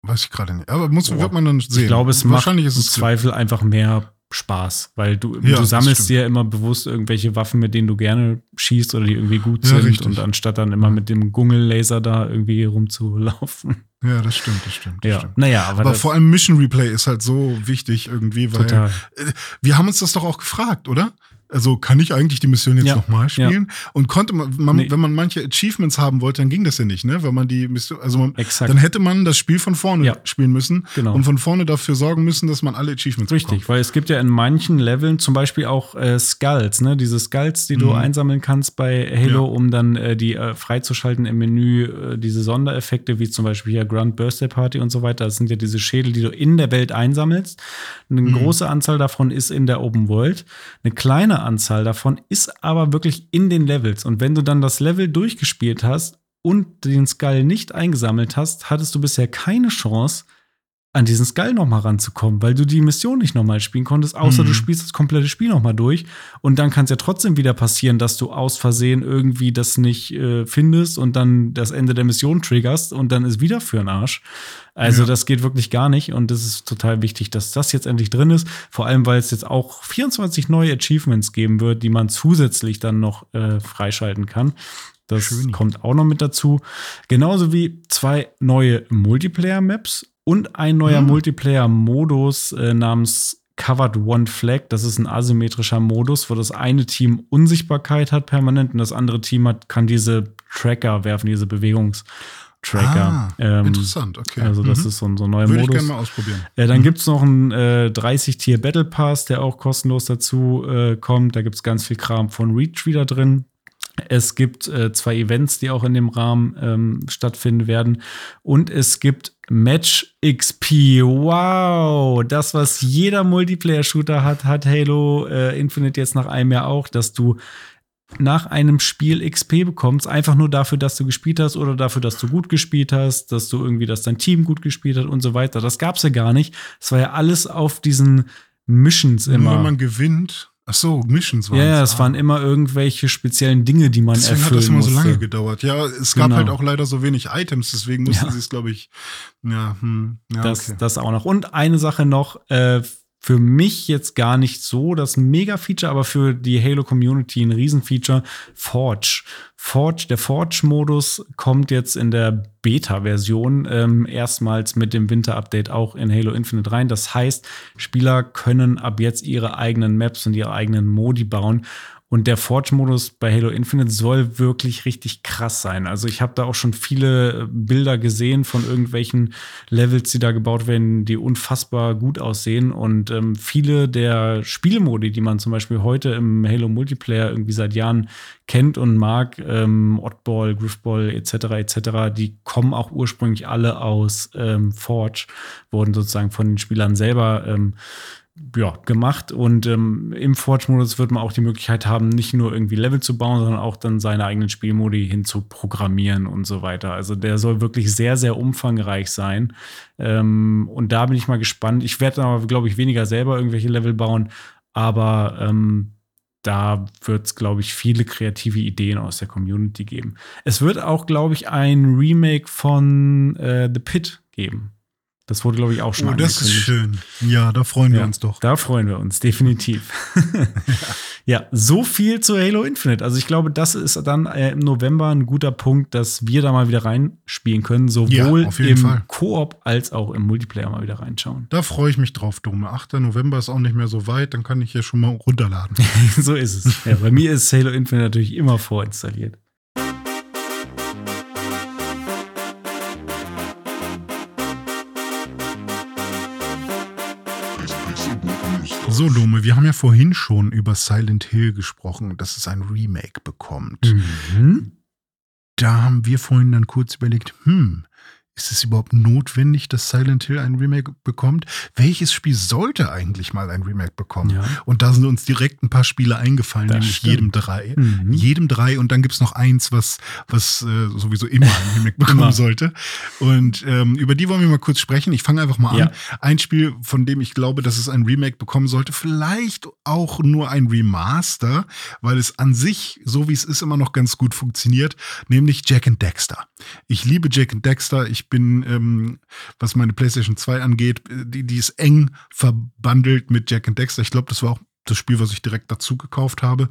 weiß ich gerade nicht. Aber muss, wird man dann sehen. Ich glaube, es macht im. Zweifel einfach mehr Spaß, weil du, Ja, du sammelst dir immer bewusst irgendwelche Waffen, mit denen du gerne schießt oder die irgendwie gut Ja, sind richtig. und anstatt dann immer mit dem Gungellaser da irgendwie rumzulaufen. Ja, das stimmt, das stimmt. Das Ja, stimmt. naja, aber, Aber vor allem Mission Replay ist halt so wichtig irgendwie, weil total. äh, wir haben uns das doch auch gefragt, oder? Also kann ich eigentlich die Mission jetzt Ja, nochmal spielen? Und konnte man, man Nee. wenn man manche Achievements haben wollte, dann ging das ja nicht, ne? Wenn man die Mission, also man, dann hätte man das Spiel von vorne Ja. spielen müssen Genau. und von vorne dafür sorgen müssen, dass man alle Achievements Richtig, weil es gibt ja in manchen Leveln zum Beispiel auch äh, Skulls, ne? Diese Skulls, die du Mhm. einsammeln kannst bei Halo, Ja. um dann äh, die äh, freizuschalten im Menü, äh, diese Sondereffekte, wie zum Beispiel hier Grand Birthday Party und so weiter. Das sind ja diese Schädel, die du in der Welt einsammelst. Eine Mhm. große Anzahl davon ist in der Open World. Eine kleine Anzahl davon ist aber wirklich in den Levels. Und wenn du dann das Level durchgespielt hast und den Skull nicht eingesammelt hast, hattest du bisher keine Chance, an diesen Skull noch mal ranzukommen, weil du die Mission nicht noch mal spielen konntest, außer Mhm. du spielst das komplette Spiel noch mal durch. Und dann kann es ja trotzdem wieder passieren, dass du aus Versehen irgendwie das nicht äh, findest und dann das Ende der Mission triggerst und dann ist wieder für ein Arsch. Also Ja. das geht wirklich gar nicht und es ist total wichtig, dass das jetzt endlich drin ist. Vor allem, weil es jetzt auch 24 neue Achievements geben wird, die man zusätzlich dann noch äh, freischalten kann. Das Schön. kommt auch noch mit dazu. Genauso wie zwei neue Multiplayer-Maps und ein neuer Hm. Multiplayer-Modus äh, namens Covered One Flag. Das ist ein asymmetrischer Modus, wo das eine Team Unsichtbarkeit hat permanent und das andere Team hat, kann diese Tracker werfen, diese Bewegungstracker. Ah, Ähm, interessant, okay. Also, das Mhm. ist so ein, so ein neuer Würde ich Modus. gerne mal ausprobieren. Äh, dann Mhm. gibt's noch einen äh, 30-Tier Battle Pass, der auch kostenlos dazu äh, kommt. Da gibt's ganz viel Kram von Retreater drin. Es gibt äh, zwei Events, die auch in dem Rahmen ähm, stattfinden werden. Und es gibt Match XP. Wow! Das, was jeder Multiplayer-Shooter hat, hat Halo äh, Infinite jetzt nach einem Jahr auch, dass du nach einem Spiel XP bekommst, einfach nur dafür, dass du gespielt hast oder dafür, dass du gut gespielt hast, dass du irgendwie, dass dein Team gut gespielt hat und so weiter. Das gab's ja gar nicht. Es war ja alles auf diesen Missions immer. Nur wenn man gewinnt. Ach so, Missions waren Ja, ja, es waren immer irgendwelche speziellen Dinge, die man Deswegen erfüllen hat das immer musste. so lange gedauert. Ja, es gab Genau. halt auch leider so wenig Items, deswegen mussten Ja. sie es, glaube ich, ja, hm, ja das, okay. das auch noch. Und eine Sache noch, äh, für mich jetzt gar nicht so das Mega-Feature, aber für die Halo-Community ein Riesenfeature, Forge. Forge, der Forge-Modus kommt jetzt in der Beta-Version ähm, erstmals mit dem Winter-Update auch in Halo Infinite rein. Das heißt, Spieler können ab jetzt ihre eigenen Maps und ihre eigenen Modi bauen. Und der Forge-Modus bei Halo Infinite soll wirklich richtig krass sein. Also ich habe da auch schon viele Bilder gesehen von irgendwelchen Levels, die da gebaut werden, die unfassbar gut aussehen. Und ähm, viele der Spielmodi, die man zum Beispiel heute im Halo Multiplayer irgendwie seit Jahren kennt und mag, ähm, Oddball, Griffball etc. etc., die kommen auch ursprünglich alle aus ähm, Forge, wurden sozusagen von den Spielern selber ähm, ja, gemacht. Und ähm, im Forge-Modus wird man auch die Möglichkeit haben, nicht nur irgendwie Level zu bauen, sondern auch dann seine eigenen Spielmodi hin zu programmieren und so weiter. Also der soll wirklich sehr, sehr umfangreich sein. Ähm, und da bin ich mal gespannt. Ich werde aber, glaube ich, weniger selber irgendwelche Level bauen, aber ähm, da wird es, glaube ich, viele kreative Ideen aus der Community geben. Es wird auch, glaube ich, ein Remake von äh, The Pit geben. Das wurde, glaube ich, auch schon Oh, das ist schön. Ja, da freuen wir Ja, uns doch. Da freuen wir uns, definitiv. ja. so viel zu Halo Infinite. Also ich glaube, das ist dann äh, im November ein guter Punkt, dass wir da mal wieder reinspielen können, sowohl Ja, im. Koop als auch im Multiplayer mal wieder reinschauen. Da freue ich mich drauf, Dome. 8. November ist auch nicht mehr so weit, dann kann ich hier schon mal runterladen. so ist es. Ja, bei mir ist Halo Infinite natürlich immer vorinstalliert. So, Dome, wir haben ja vorhin schon über Silent Hill gesprochen, dass es ein Remake bekommt. Mhm. Da haben wir vorhin dann kurz überlegt, hm, ist es überhaupt notwendig, dass Silent Hill ein Remake bekommt? Welches Spiel sollte eigentlich mal ein Remake bekommen? Ja. Und da sind uns direkt ein paar Spiele eingefallen, Das nämlich stimmt. jedem drei. Mhm. Jedem drei und dann gibt's noch eins, was, was äh, sowieso immer ein Remake bekommen sollte. Und ähm, über die wollen wir mal kurz sprechen. Ich fange einfach mal Ja. an. Ein Spiel, von dem ich glaube, dass es ein Remake bekommen sollte, vielleicht auch nur ein Remaster, weil es an sich, so wie es ist, immer noch ganz gut funktioniert, nämlich Jack and Dexter. Ich liebe Jack and Dexter. Ich bin, ähm, was meine PlayStation 2 angeht, äh, die, die ist eng verbandelt mit Jack and Dexter. Ich glaube, das war auch das Spiel, was ich direkt dazu gekauft habe.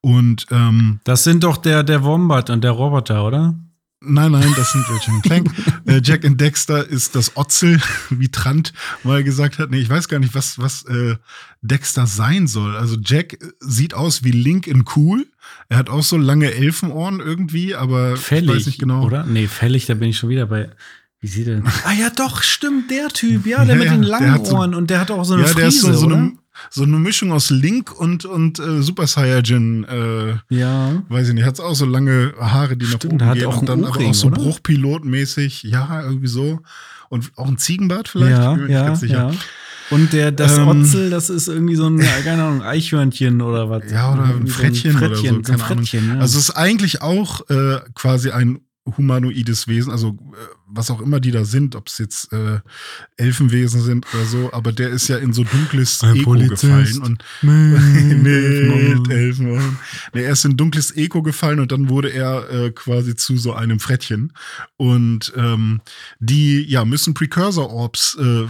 Und ähm, Das sind doch der, der Wombat und der Roboter, oder? Nein, nein, das sind Ratchet Clank. äh, Jack and Dexter ist das Otzel, wie Trant mal gesagt hat. Nee, ich weiß gar nicht, was, was äh, Dexter sein soll. Also Jack äh, sieht aus wie Link in cool. Er hat auch so lange Elfenohren irgendwie, aber Fällig, ich weiß nicht genau. oder? Nee, fällig, da bin ich schon wieder bei. Wie sieht der denn? Ah ja, doch, stimmt, der Typ, ja, der Ja, mit ja, den langen so- Ohren und der hat auch so eine ja, der ist Frise, so, so, oder? eine, so eine Mischung aus Link und, und äh, Super Saiyajin. Äh, Ja. weiß ich nicht, hat auch so lange Haare, die Stimmt, nach oben gehen auch und dann aber auch so oder? Bruchpilotmäßig. Ja, irgendwie so. Und auch ein Ziegenbart vielleicht? Ja, ich bin mir ja, nicht ganz sicher. ja. Und der, das Ähm, Otzel, das ist irgendwie so ein, keine Ahnung, Eichhörnchen oder was. Ja, oder ein Irgendwie so Frettchen, Frettchen, oder so. so ein keine Ahnung. Frettchen, ja. Also es ist eigentlich auch äh, quasi ein humanoides Wesen, also äh, was auch immer die da sind, ob es jetzt äh, Elfenwesen sind oder so, aber der ist ja in so dunkles Ein Eco Polizist. gefallen und Mit mit Elfenohren. Nee, er ist in dunkles Eco gefallen und dann wurde er äh, quasi zu so einem Frettchen. Und ähm, die ja müssen Precursor Orbs äh,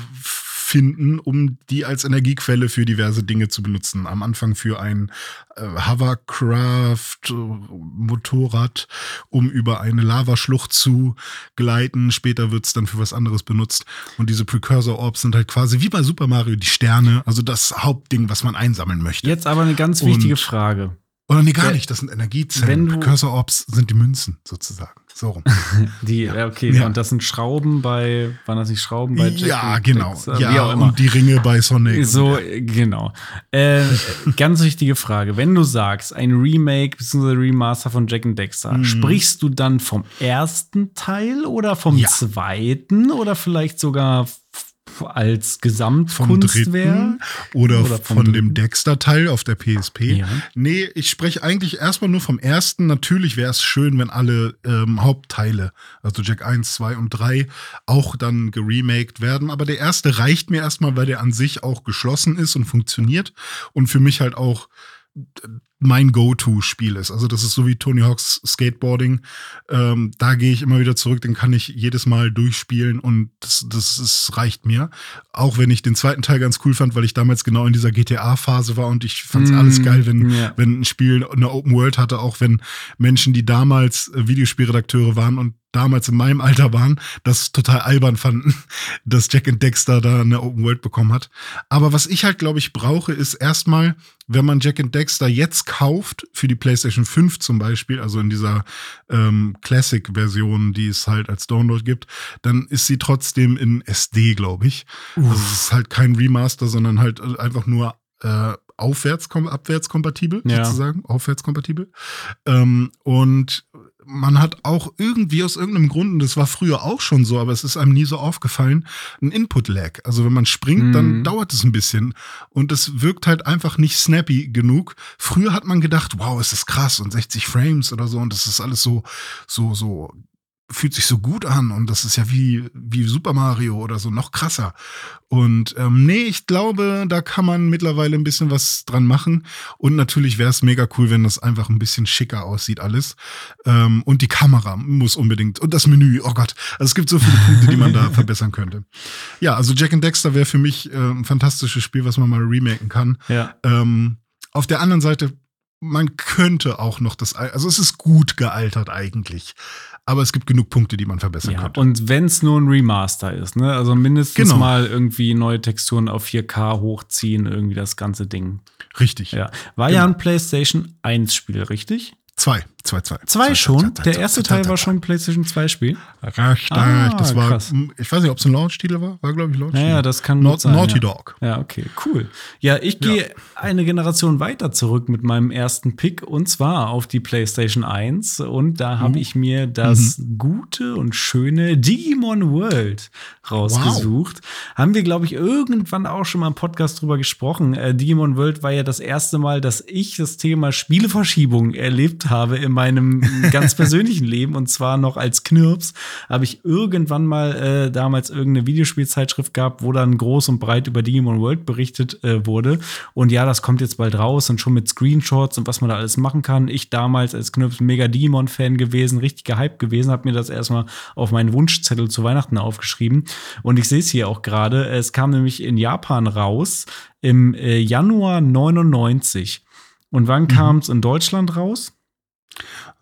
finden, um die als Energiequelle für diverse Dinge zu benutzen. Am Anfang für ein äh, Hovercraft, äh, um über eine Lavaschlucht zu gleiten. Später wird es dann für was anderes benutzt. Und diese Precursor Orbs sind halt quasi wie bei Super Mario die Sterne, also das Hauptding, was man einsammeln möchte. Jetzt aber eine ganz wichtige Und- Frage. Oder nee, gar nicht, das sind Energiezellen. Precursor Orbs sind die Münzen, sozusagen. So rum. Die, ja, okay, Ja. und das sind Schrauben bei, waren das nicht Schrauben bei Jack ja, and genau. Dexter? Wie Ja, und die Ringe bei Sonic. So, äh, genau. Äh, ganz wichtige Frage. Wenn du sagst, ein Remake bzw. Remaster von Jack and Dexter, Mhm. sprichst du dann vom ersten Teil oder vom Ja. zweiten oder vielleicht sogar als Gesamtkunstwerk oder, oder von dem Dexter-Teil auf der PSP. Ja. Nee, ich spreche eigentlich erstmal nur vom ersten. Natürlich wäre es schön, wenn alle ähm, Hauptteile, also Jack 1, 2 und 3, auch dann geremaked werden. Aber der erste reicht mir erstmal, weil der an sich auch geschlossen ist und funktioniert und für mich halt auch mein Go-To-Spiel ist. Also das ist so wie Tony Hawks Skateboarding. Ähm, da gehe ich immer wieder zurück, den kann ich jedes Mal durchspielen und das, das ist, reicht mir. Auch wenn ich den zweiten Teil ganz cool fand, weil ich damals genau in dieser GTA-Phase war und ich fand es mm, alles geil, wenn, yeah. wenn ein Spiel eine Open World hatte, auch wenn Menschen, die damals Videospielredakteure waren und damals in meinem Alter waren, das total albern fanden, dass Jack and Dexter da eine Open World bekommen hat. Aber was ich halt, glaube ich, brauche, ist erstmal, wenn man Jack and Dexter jetzt kauft, für die PlayStation 5 zum Beispiel, also in dieser ähm, Classic-Version, die es halt als Download gibt, dann ist sie trotzdem in SD, glaube ich. Uff. Also es ist halt kein Remaster, sondern halt äh, einfach nur äh, aufwärts, abwärtskompatibel, ja. sozusagen, aufwärtskompatibel. Ähm, und man hat auch irgendwie aus irgendeinem Grund, und das war früher auch schon so, aber es ist einem nie so aufgefallen, ein Input-Lag. Also wenn man springt, mhm. dann dauert es ein bisschen. Und es wirkt halt einfach nicht snappy genug. Früher hat man gedacht, wow, ist das krass und 60 Frames oder so und das ist alles so, so, so fühlt sich so gut an und das ist ja wie, wie Super Mario oder so, noch krasser. Und ähm, nee, ich glaube, da kann man mittlerweile ein bisschen was dran machen. Und natürlich wäre es mega cool, wenn das einfach ein bisschen schicker aussieht, alles. Ähm, und die Kamera muss unbedingt. Und das Menü, oh Gott. Also es gibt so viele Punkte, die man da verbessern könnte. Ja, also Jack and Dexter wäre für mich äh, ein fantastisches Spiel, was man mal remaken kann. Ja. Ähm, auf der anderen Seite, man könnte auch noch das, also es ist gut gealtert eigentlich aber es gibt genug Punkte, die man verbessern ja, könnte. Und wenn es nur ein Remaster ist, ne? Also mindestens genau. mal irgendwie neue Texturen auf 4K hochziehen, irgendwie das ganze Ding. Richtig. Ja. War genau. ja ein PlayStation 1 Spiel, richtig? Zwei. Zwei, zwei. Zwei schon? Der erste Teil war schon ein PlayStation 2 Spiel? Richtig. Ah, das war, krass. ich weiß nicht, ob es ein Launch-Titel war. War, glaube ich, Launch-Titel. Naja, das kann Na sein. Naughty ja. Dog. Ja, okay, cool. Ja, ich gehe ja. eine Generation weiter zurück mit meinem ersten Pick und zwar auf die PlayStation 1. Und da habe mhm. ich mir das mhm. gute und schöne Digimon World rausgesucht. Wow. Haben wir, glaube ich, irgendwann auch schon mal im Podcast drüber gesprochen. Äh, Digimon World war ja das erste Mal, dass ich das Thema Spieleverschiebung erlebt habe in meinem ganz persönlichen Leben und zwar noch als Knirps habe ich irgendwann mal äh, damals irgendeine Videospielzeitschrift gehabt, wo dann groß und breit über Digimon World berichtet äh, wurde. Und ja, das kommt jetzt bald raus und schon mit Screenshots und was man da alles machen kann. Ich damals als Knirps mega Digimon-Fan gewesen, richtig gehypt gewesen, habe mir das erstmal auf meinen Wunschzettel zu Weihnachten aufgeschrieben. Und ich sehe es hier auch gerade. Es kam nämlich in Japan raus im äh, Januar 99. Und wann mhm. kam es in Deutschland raus?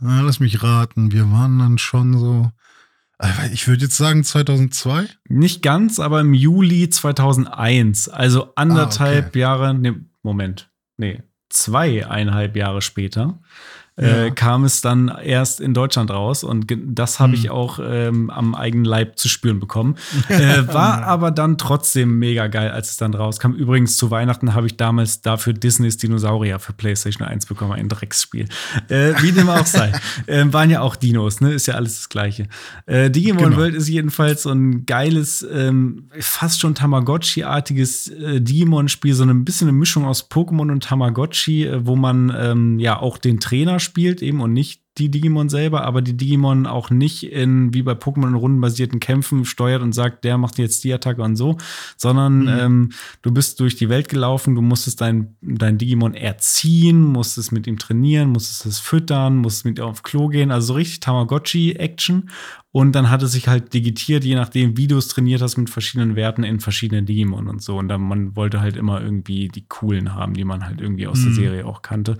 Na, lass mich raten, wir waren dann schon so. Äh, ich würde jetzt sagen 2002? Nicht ganz, aber im Juli 2001. Also anderthalb ah, okay. Jahre. Nee, Moment. Nee, zweieinhalb Jahre später ja. äh, kam es dann erst in Deutschland raus und das habe ich hm. auch ähm, am eigenen Leib zu spüren bekommen. Äh, war aber dann trotzdem mega geil, als es dann rauskam. Übrigens zu Weihnachten habe ich damals dafür Disneys Dinosaurier für PlayStation 1 bekommen, ein Drecksspiel. Äh, wie dem auch sei. äh, waren ja auch Dinos, ne? Ist ja alles das Gleiche. Äh, Digimon genau. World ist jedenfalls so ein geiles, ähm, fast schon Tamagotchi-artiges äh, Digimon-Spiel, so ein bisschen eine Mischung aus Pokémon und Tamagotchi, äh, wo man ähm, ja auch den Trainer spielt eben und nicht die Digimon selber, aber die Digimon auch nicht in, wie bei Pokémon, in rundenbasierten Kämpfen steuert und sagt, der macht jetzt die Attacke und so, sondern mhm. ähm, du bist durch die Welt gelaufen, du musstest dein, dein Digimon erziehen, musstest mit ihm trainieren, musstest es füttern, musstest mit ihm auf Klo gehen, also so richtig Tamagotchi-Action. Und dann hat es sich halt digitiert, je nachdem, wie du es trainiert hast, mit verschiedenen Werten in verschiedenen Digimon und so. Und dann man wollte halt immer irgendwie die coolen haben, die man halt irgendwie aus mhm. der Serie auch kannte.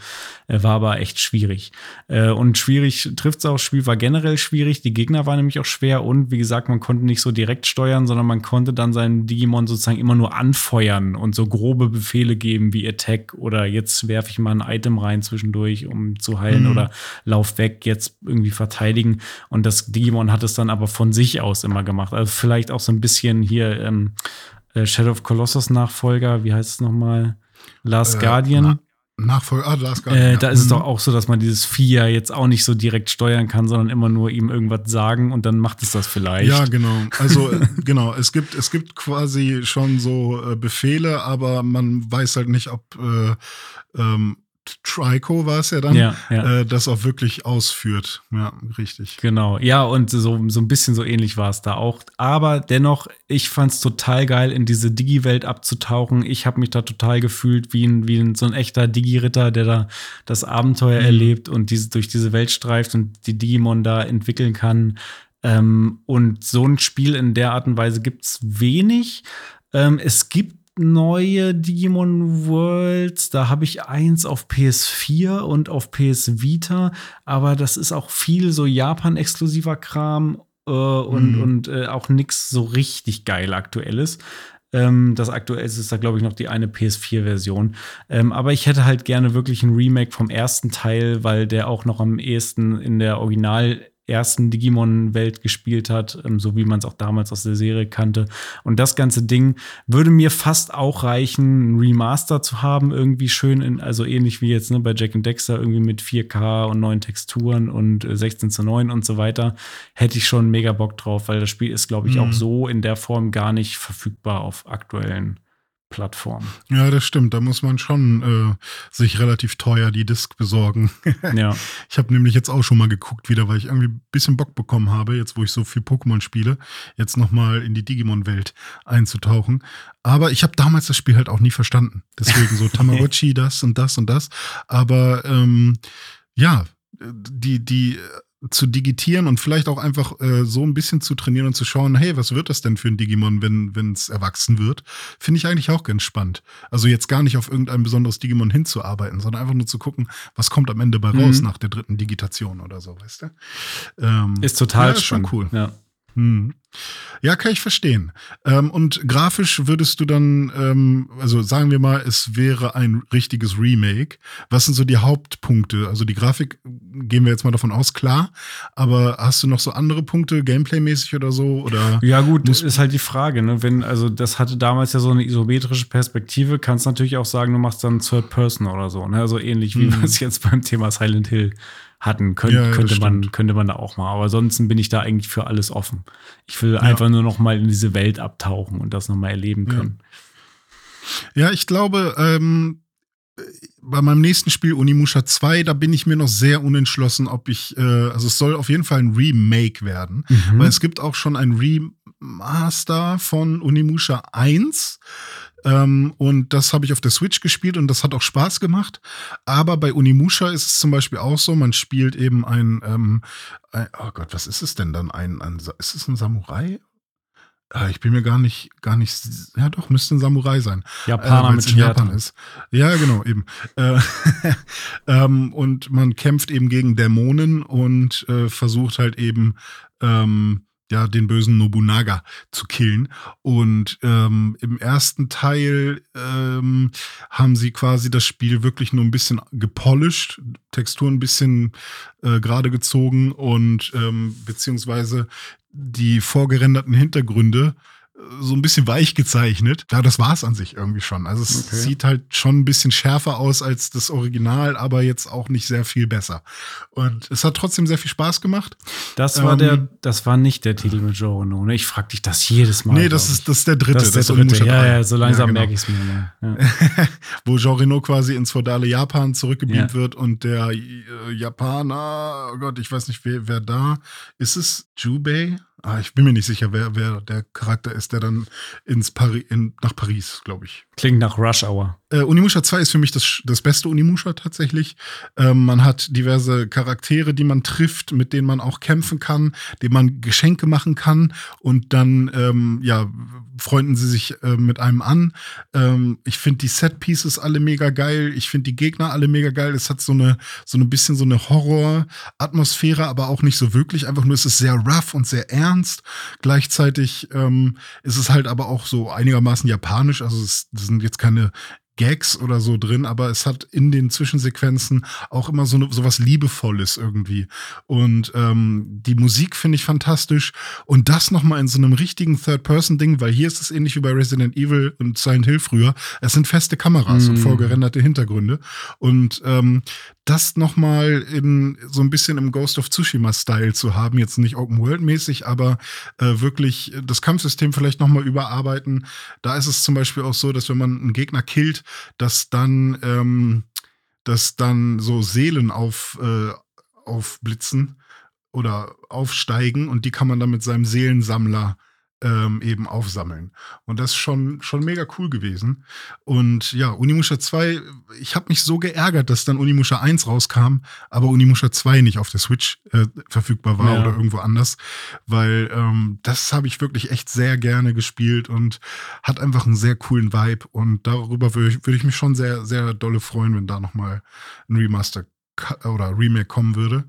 Äh, war aber echt schwierig. Äh, und schwierig trifft es auch. Spiel war generell schwierig. Die Gegner waren nämlich auch schwer und wie gesagt, man konnte nicht so direkt steuern, sondern man konnte dann seinen Digimon sozusagen immer nur anfeuern und so grobe Befehle geben wie Attack oder jetzt werfe ich mal ein Item rein zwischendurch, um zu heilen mhm. oder lauf weg, jetzt irgendwie verteidigen. Und das Digimon hat es dann aber von sich aus immer gemacht. Also vielleicht auch so ein bisschen hier ähm, äh, Shadow of Colossus Nachfolger, wie heißt es nochmal? Last äh, Guardian. Nachfolger, ah, da ist gar Äh, da ja. ist es Mhm. doch auch so, dass man dieses Vieh ja jetzt auch nicht so direkt steuern kann, sondern immer nur ihm irgendwas sagen und dann macht es das vielleicht. Ja, genau. Also äh, genau, es gibt es gibt quasi schon so äh, Befehle, aber man weiß halt nicht, ob äh, ähm, Trico war es ja dann, Ja, ja. Äh, das auch wirklich ausführt. Ja, richtig. Genau, ja, und so, so ein bisschen so ähnlich war es da auch. Aber dennoch, ich fand es total geil, in diese Digi-Welt abzutauchen. Ich habe mich da total gefühlt wie ein, wie ein, so ein echter Digi-Ritter, der da das Abenteuer Mhm. erlebt und diese, durch diese Welt streift und die Digimon da entwickeln kann. Ähm, und so ein Spiel in der Art und Weise gibt es wenig. Ähm, es gibt neue Digimon Worlds. Da habe ich eins auf PS4 und auf PS Vita, aber das ist auch viel so Japan-exklusiver Kram äh, und, Mhm. und äh, auch nix so richtig geil aktuelles. Ähm, das aktuellste ist da, glaube ich, noch die eine PS4-Version. Ähm, aber ich hätte halt gerne wirklich ein Remake vom ersten Teil, weil der auch noch am ehesten in der Original ersten Digimon-Welt gespielt hat, ähm, so wie man es auch damals aus der Serie kannte. Und das ganze Ding würde mir fast auch reichen, ein Remaster zu haben, irgendwie schön, in, also ähnlich wie jetzt ne, bei Jack and Dexter, irgendwie mit 4K und neuen Texturen und äh, 16 zu 9 und so weiter. Hätte ich schon mega Bock drauf, weil das Spiel ist, glaube ich, Mhm. auch so in der Form gar nicht verfügbar auf aktuellen Plattformen. Ja, das stimmt. Da muss man schon äh, sich relativ teuer die Disc besorgen. ja. Ich habe nämlich jetzt auch schon mal geguckt wieder, weil ich irgendwie ein bisschen Bock bekommen habe, jetzt wo ich so viel Pokémon spiele, jetzt noch mal in die Digimon-Welt einzutauchen. Aber ich habe damals das Spiel halt auch nie verstanden. Deswegen so Tamagotchi, das und das und das. Aber ähm, ja, die, die zu digitieren und vielleicht auch einfach äh, so ein bisschen zu trainieren und zu schauen, hey, was wird das denn für ein Digimon, wenn es erwachsen wird, finde ich eigentlich auch ganz spannend. Also jetzt gar nicht auf irgendein besonderes Digimon hinzuarbeiten, sondern einfach nur zu gucken, was kommt am Ende bei raus Mhm. nach der dritten Digitation oder so, weißt du? Ähm, Ist total ja, ist schon cool. Ja. Hm. Ja, kann ich verstehen. Ähm, und grafisch würdest du dann, ähm, also sagen wir mal, es wäre ein richtiges Remake. Was sind so die Hauptpunkte? Also die Grafik gehen wir jetzt mal davon aus, klar. Aber hast du noch so andere Punkte, Gameplay-mäßig oder so? Oder Ja, gut, das ist halt die Frage, ne? Wenn, also das hatte damals ja so eine isometrische Perspektive, kannst natürlich auch sagen, du machst dann Third Person oder so, ne? Also ähnlich wie Mhm. wir es jetzt beim Thema Silent Hill hatten. Könnt, Ja, ja, könnte, man, stimmt. könnte man da auch mal. Aber ansonsten bin ich da eigentlich für alles offen. Ich will einfach nur noch mal in diese Welt abtauchen und das noch mal erleben Ja. können. Ja, ich glaube, ähm, bei meinem nächsten Spiel Unimusha 2, da bin ich mir noch sehr unentschlossen, ob ich, äh, also es soll auf jeden Fall ein Remake werden, Mhm. weil es gibt auch schon ein Remaster von Unimusha 1. Ähm, und das habe ich auf der Switch gespielt und das hat auch Spaß gemacht. Aber bei Unimusha ist es zum Beispiel auch so, man spielt eben ein, ähm, ein oh Gott, was ist es denn dann? Ein, ein ist es ein Samurai? Ah, Ich bin mir gar nicht, gar nicht, ja doch, müsste ein Samurai sein. Japaner Äh, mit in Japan ist. Ja, genau, eben. Äh, ähm, und man kämpft eben gegen Dämonen und äh, versucht halt eben ähm, ja den bösen Nobunaga zu killen. Und ähm, im ersten Teil ähm, haben sie quasi das Spiel wirklich nur ein bisschen gepolished, Texturen ein bisschen äh, gerade gezogen und ähm, beziehungsweise die vorgerenderten Hintergründe so ein bisschen weich gezeichnet. Ja, das war es an sich irgendwie schon. Also es Okay. sieht halt schon ein bisschen schärfer aus als das Original, aber jetzt auch nicht sehr viel besser. Und es hat trotzdem sehr viel Spaß gemacht. Das war Ähm, der, das war nicht der Titel mit Joe Ono, ne? Ich frag dich das jedes Mal. nee, das ist, das ist der dritte. das ist der dritte. Ja, 3. ja, so langsam genau. merke ich es mir. Ja. Wo Jean Reno quasi ins feudale Japan zurückgebeamt Ja. wird und der äh, Japaner, oh Gott, ich weiß nicht, wer, wer da ist es Jubei? Ah, ich bin mir nicht sicher, wer, wer der Charakter ist, der dann ins Pari in, nach Paris, glaube ich. Klingt nach Rush Hour. Äh, Unimusha 2 ist für mich das, das beste Unimusha tatsächlich. Ähm, man hat diverse Charaktere, die man trifft, mit denen man auch kämpfen kann, denen man Geschenke machen kann und dann ähm, ja, freunden sie sich äh, mit einem an. Ähm, ich finde die Set-Pieces alle mega geil. Ich finde die Gegner alle mega geil. Es hat so eine, so ein bisschen so eine Horror-Atmosphäre, aber auch nicht so wirklich. Einfach nur, es ist sehr rough und sehr ernst. Gleichzeitig ähm, ist es halt aber auch so einigermaßen japanisch. Also es, das sind jetzt keine Gags oder so drin, aber es hat in den Zwischensequenzen auch immer so, ne, so was Liebevolles irgendwie. Und ähm, die Musik finde ich fantastisch. Und das nochmal in so einem richtigen Third-Person-Ding, weil hier ist es ähnlich wie bei Resident Evil und Silent Hill früher. Es sind feste Kameras mm. und vorgerenderte Hintergründe. Und ähm, das nochmal in so ein bisschen im Ghost of Tsushima-Style zu haben, jetzt nicht Open World-mäßig, aber äh, wirklich das Kampfsystem vielleicht nochmal überarbeiten. Da ist es zum Beispiel auch so, dass wenn man einen Gegner killt, dass dann, ähm, dass dann so Seelen auf, äh, aufblitzen oder aufsteigen und die kann man dann mit seinem Seelensammler ähm, eben aufsammeln. Und das ist schon, schon mega cool gewesen. Und ja, Unimusha 2, ich habe mich so geärgert, dass dann Unimusha 1 rauskam, aber Unimusha 2 nicht auf der Switch äh, verfügbar war ja. oder irgendwo anders, weil ähm, das habe ich wirklich echt sehr gerne gespielt und hat einfach einen sehr coolen Vibe. Und darüber würde ich, würd ich mich schon sehr, sehr dolle freuen, wenn da nochmal ein Remaster oder Remake kommen würde.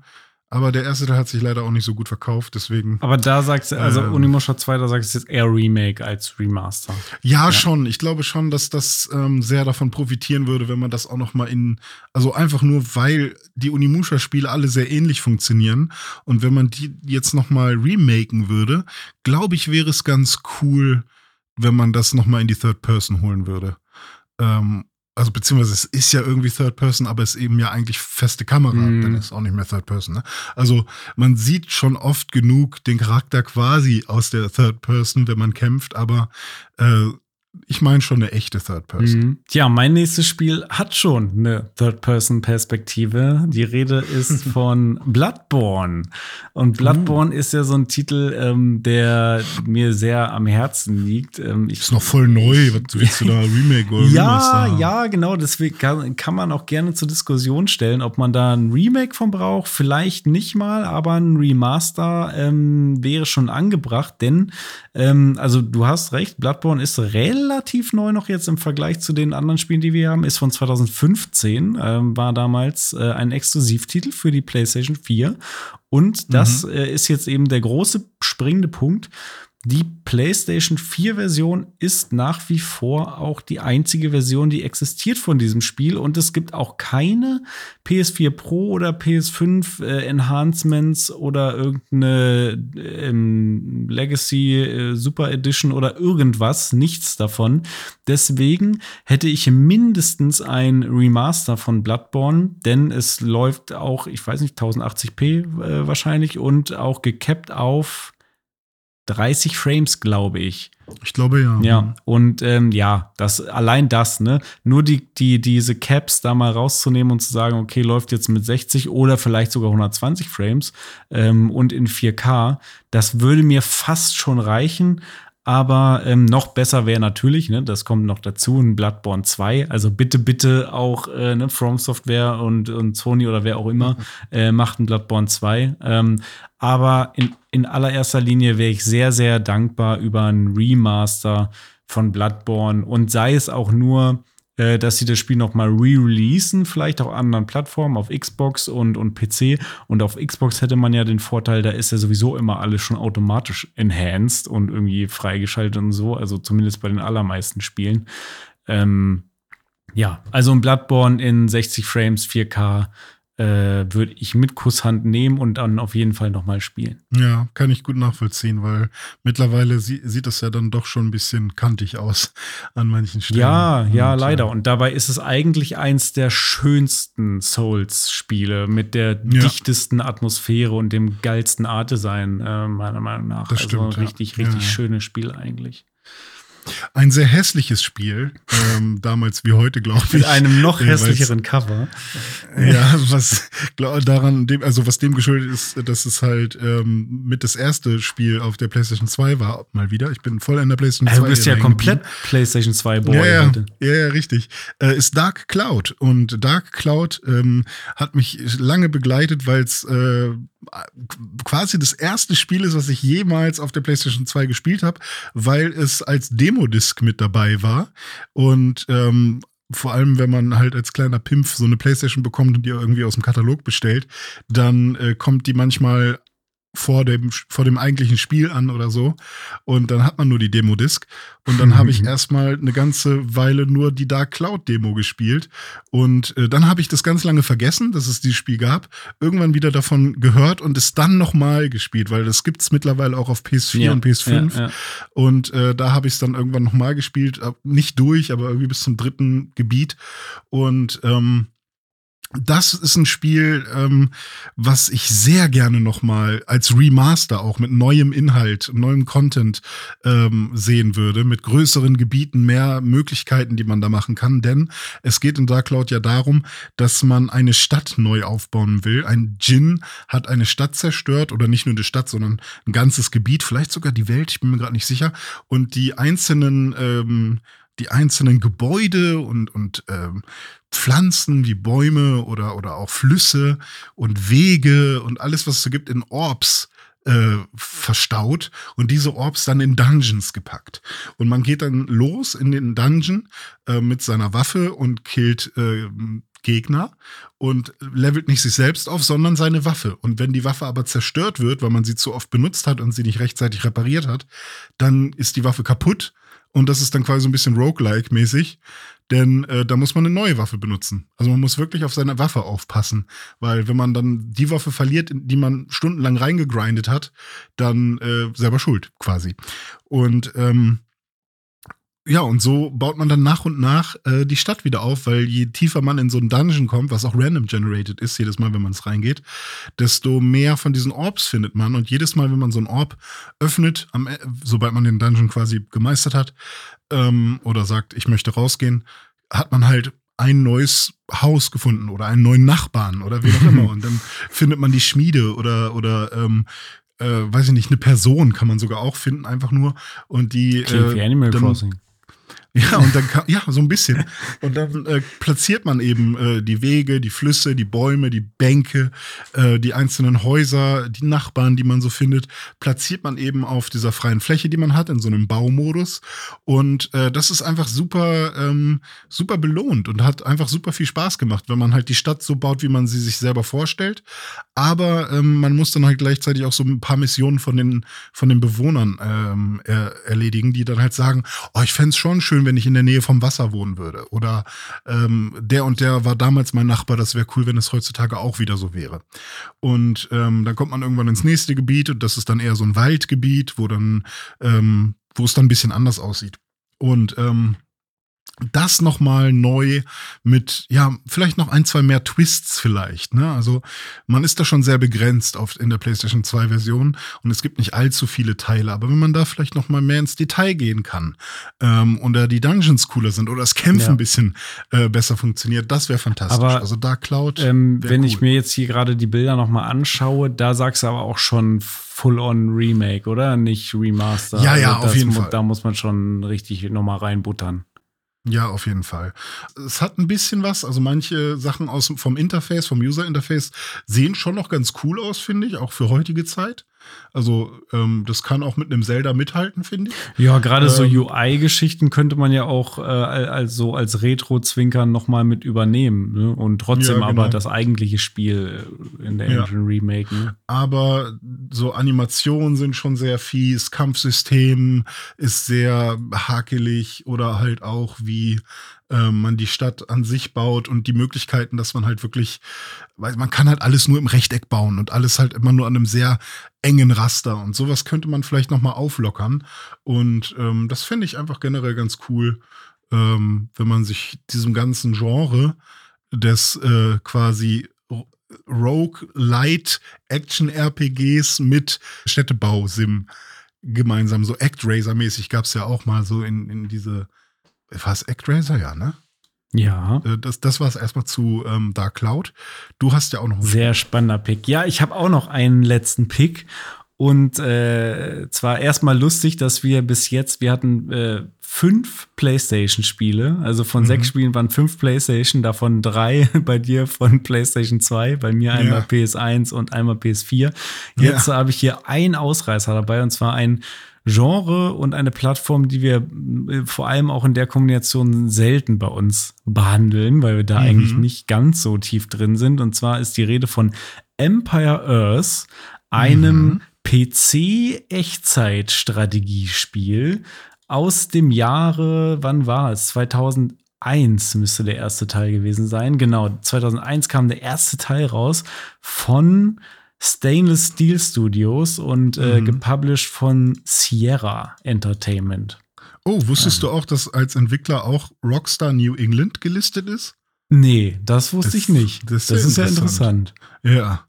Aber der erste Teil hat sich leider auch nicht so gut verkauft, deswegen. Aber da sagst du, also ähm, Unimusha 2, da sagst du jetzt eher Remake als Remaster. Ja, ja. schon. Ich glaube schon, dass das ähm, sehr davon profitieren würde, wenn man das auch noch mal in, also einfach nur, weil die Unimusha-Spiele alle sehr ähnlich funktionieren und wenn man die jetzt noch mal remaken würde, glaube ich, wäre es ganz cool, wenn man das noch mal in die Third Person holen würde. Ähm, also beziehungsweise es ist ja irgendwie Third Person, aber es ist eben ja eigentlich feste Kamera, mm. dann ist es auch nicht mehr Third Person. Ne? Also man sieht schon oft genug den Charakter quasi aus der Third Person, wenn man kämpft, aber äh, ich meine schon eine echte Third Person. Mhm. Ja, mein nächstes Spiel hat schon eine Third Person Perspektive. Die Rede ist von Bloodborne. Und Bloodborne uh. ist ja so ein Titel, ähm, der mir sehr am Herzen liegt. Ähm, ich, ist noch voll neu. Was willst du da Remake oder Ja, Remaster? ja, genau. Deswegen kann, kann man auch gerne zur Diskussion stellen, ob man da ein Remake von braucht. Vielleicht nicht mal, aber ein Remaster ähm, wäre schon angebracht. Denn, ähm, also du hast recht, Bloodborne ist relativ neu noch jetzt im Vergleich zu den anderen Spielen, die wir haben, ist von 2015, ähm, war damals äh, ein Exklusivtitel für die PlayStation 4. Und das mhm. äh, ist jetzt eben der große springende Punkt. Die PlayStation 4 Version ist nach wie vor auch die einzige Version, die existiert von diesem Spiel und es gibt auch keine PS4 Pro oder PS5 äh, Enhancements oder irgendeine ähm, Legacy äh, Super Edition oder irgendwas, nichts davon. Deswegen hätte ich mindestens ein Remaster von Bloodborne, denn es läuft auch, ich weiß nicht, 1080p äh, wahrscheinlich und auch gecapped auf 30 Frames, glaube ich. Ich glaube ja. Ja, und ähm, ja, das allein das, ne? Nur die, die, diese Caps da mal rauszunehmen und zu sagen, okay, läuft jetzt mit 60 oder vielleicht sogar 120 Frames ähm, und in 4K, das würde mir fast schon reichen. Aber ähm, noch besser wäre natürlich, ne, das kommt noch dazu, ein Bloodborne 2. Also bitte, bitte auch äh, ne, From Software und, und Sony oder wer auch immer äh, macht ein Bloodborne 2. Ähm, aber in, in allererster Linie wäre ich sehr, sehr dankbar über ein Remaster von Bloodborne und sei es auch nur äh, dass sie das Spiel noch mal re-releasen, vielleicht auf anderen Plattformen, auf Xbox und, und PC. Und auf Xbox hätte man ja den Vorteil, da ist ja sowieso immer alles schon automatisch enhanced und irgendwie freigeschaltet und so, also zumindest bei den allermeisten Spielen. Ähm, ja, also ein Bloodborne in 60 Frames, 4K äh, würde ich mit Kusshand nehmen und dann auf jeden Fall nochmal spielen. Ja, kann ich gut nachvollziehen, weil mittlerweile sie sieht es ja dann doch schon ein bisschen kantig aus an manchen Stellen. Ja, ja, und, leider. Und dabei ist es eigentlich eins der schönsten Souls-Spiele mit der ja. dichtesten Atmosphäre und dem geilsten Art-Design, äh, meiner Meinung nach. Das also stimmt, richtig, ja. richtig ja. schönes Spiel eigentlich. Ein sehr hässliches Spiel, ähm, damals wie heute, glaube ich. Mit einem noch hässlicheren Cover. Ja, was glaub, daran, dem, also was dem geschuldet ist, dass es halt ähm, mit das erste Spiel auf der PlayStation 2 war, mal wieder. Ich bin voll in der PlayStation also 2. Du bist ja komplett PlayStation 2 Boy. Ja, ja, ja, ja, richtig. Äh, ist Dark Cloud. Und Dark Cloud ähm, hat mich lange begleitet, weil es äh, quasi das erste Spiel ist, was ich jemals auf der PlayStation 2 gespielt habe, weil es als Demo-Disc mit dabei war. Und ähm, vor allem, wenn man halt als kleiner Pimpf so eine PlayStation bekommt und die irgendwie aus dem Katalog bestellt, dann äh, kommt die manchmal vor dem, vor dem eigentlichen Spiel an oder so. Und dann hat man nur die Demo-Disc. Und dann habe ich erstmal eine ganze Weile nur die Dark Cloud-Demo gespielt. Und äh, dann habe ich das ganz lange vergessen, dass es dieses Spiel gab. Irgendwann wieder davon gehört und es dann nochmal gespielt, weil das gibt es mittlerweile auch auf PS4 ja, und PS5. Ja, ja. Und äh, da habe ich es dann irgendwann nochmal gespielt. Nicht durch, aber irgendwie bis zum dritten Gebiet. Und ähm, das ist ein Spiel, ähm, was ich sehr gerne noch mal als Remaster auch mit neuem Inhalt, neuem Content ähm, sehen würde, mit größeren Gebieten, mehr Möglichkeiten, die man da machen kann. Denn es geht in Dark Cloud ja darum, dass man eine Stadt neu aufbauen will. Ein Djinn hat eine Stadt zerstört oder nicht nur eine Stadt, sondern ein ganzes Gebiet, vielleicht sogar die Welt. Ich bin mir gerade nicht sicher. Und die einzelnen ähm, die einzelnen Gebäude und, und ähm, Pflanzen wie Bäume oder, oder auch Flüsse und Wege und alles, was es so gibt, in Orbs äh, verstaut und diese Orbs dann in Dungeons gepackt. Und man geht dann los in den Dungeon äh, mit seiner Waffe und killt äh, Gegner und levelt nicht sich selbst auf, sondern seine Waffe. Und wenn die Waffe aber zerstört wird, weil man sie zu oft benutzt hat und sie nicht rechtzeitig repariert hat, dann ist die Waffe kaputt und das ist dann quasi so ein bisschen Roguelike-mäßig, denn äh, da muss man eine neue Waffe benutzen. Also man muss wirklich auf seine Waffe aufpassen, weil wenn man dann die Waffe verliert, die man stundenlang reingegrindet hat, dann äh, selber schuld quasi. Und ähm, ja, und so baut man dann nach und nach äh, die Stadt wieder auf, weil je tiefer man in so einen Dungeon kommt, was auch random generated ist, jedes Mal, wenn man es reingeht, desto mehr von diesen Orbs findet man. Und jedes Mal, wenn man so einen Orb öffnet, am, e, sobald man den Dungeon quasi gemeistert hat, ähm, oder sagt, ich möchte rausgehen, hat man halt ein neues Haus gefunden oder einen neuen Nachbarn oder wie auch immer. Und dann findet man die Schmiede oder, oder ähm, äh, weiß ich nicht, eine Person kann man sogar auch finden, einfach nur. Und die. Klingt äh, wie Animal dann, Crossing. Ja, und dann kann, ja, so ein bisschen. Und dann äh, platziert man eben äh, die Wege, die Flüsse, die Bäume, die Bänke, äh, die einzelnen Häuser, die Nachbarn, die man so findet, platziert man eben auf dieser freien Fläche, die man hat, in so einem Baumodus. Und äh, das ist einfach super, ähm, super belohnt und hat einfach super viel Spaß gemacht, wenn man halt die Stadt so baut, wie man sie sich selber vorstellt. Aber ähm, man muss dann halt gleichzeitig auch so ein paar Missionen von den, von den Bewohnern ähm, er erledigen, die dann halt sagen, oh, ich fände es schon schön, wenn ich in der Nähe vom Wasser wohnen würde. Oder ähm, der und der war damals mein Nachbar, das wäre cool, wenn es heutzutage auch wieder so wäre. Und ähm, dann kommt man irgendwann ins nächste Gebiet und das ist dann eher so ein Waldgebiet, wo dann, ähm, wo es dann ein bisschen anders aussieht. Und ähm, das nochmal neu mit, ja, vielleicht noch ein, zwei mehr Twists vielleicht. Ne? Also man ist da schon sehr begrenzt auf, in der PlayStation 2 Version und es gibt nicht allzu viele Teile. Aber wenn man da vielleicht nochmal mehr ins Detail gehen kann ähm, und da die Dungeons cooler sind oder das Kämpfen ja. ein bisschen äh, besser funktioniert, das wäre fantastisch. Aber, also da Cloud. Ähm, wenn cool. ich mir jetzt hier gerade die Bilder nochmal anschaue, da sagst du aber auch schon Full-on Remake, oder? Nicht Remaster. Ja, ja, also auf jeden Fall. Da muss man schon richtig nochmal reinbuttern. Ja, auf jeden Fall. Es hat ein bisschen was, also manche Sachen aus, vom Interface, vom User-Interface sehen schon noch ganz cool aus, finde ich, auch für heutige Zeit. Also ähm, das kann auch mit einem Zelda mithalten, finde ich. Ja, gerade ähm, so UI-Geschichten könnte man ja auch äh, also als Retro-Zwinkern noch mal mit übernehmen ne? und trotzdem ja, genau. aber das eigentliche Spiel in der Engine ja. remake. Ne? Aber so Animationen sind schon sehr fies, Kampfsystem ist sehr hakelig oder halt auch wie äh, man die Stadt an sich baut und die Möglichkeiten, dass man halt wirklich, weil man kann halt alles nur im Rechteck bauen und alles halt immer nur an einem sehr engen Raster und sowas könnte man vielleicht noch mal auflockern. Und ähm, das finde ich einfach generell ganz cool, ähm, wenn man sich diesem ganzen Genre des äh, quasi Rogue Light Action RPGs mit Städtebau-Sim gemeinsam, so Actraiser-mäßig gab es ja auch mal so in, in diese war es Actraiser, ja, ne? Ja. Äh, das, das war es erstmal zu ähm, Dark Cloud. Du hast ja auch noch einen Sehr spannender Pick. Ja, ich habe auch noch einen letzten Pick. Und äh, zwar erstmal lustig, dass wir bis jetzt, wir hatten äh, fünf PlayStation-Spiele. Also von mhm. sechs Spielen waren fünf PlayStation, davon drei bei dir von PlayStation 2, bei mir einmal ja. PS1 und einmal PS4. Jetzt ja. habe ich hier einen Ausreißer dabei und zwar ein Genre und eine Plattform, die wir äh, vor allem auch in der Kombination selten bei uns behandeln, weil wir da mhm. eigentlich nicht ganz so tief drin sind. Und zwar ist die Rede von Empire Earth, einem Mhm. PC-Echtzeit-Strategiespiel aus dem Jahre, wann war es? 2001 müsste der erste Teil gewesen sein. Genau, 2001 kam der erste Teil raus von Stainless Steel Studios und äh, Mhm. gepublished von Sierra Entertainment. Oh, wusstest du auch, dass als Entwickler auch Rockstar New England gelistet ist? Nee, das wusste Das- ich nicht. das Das, ist ja interessant. Ja.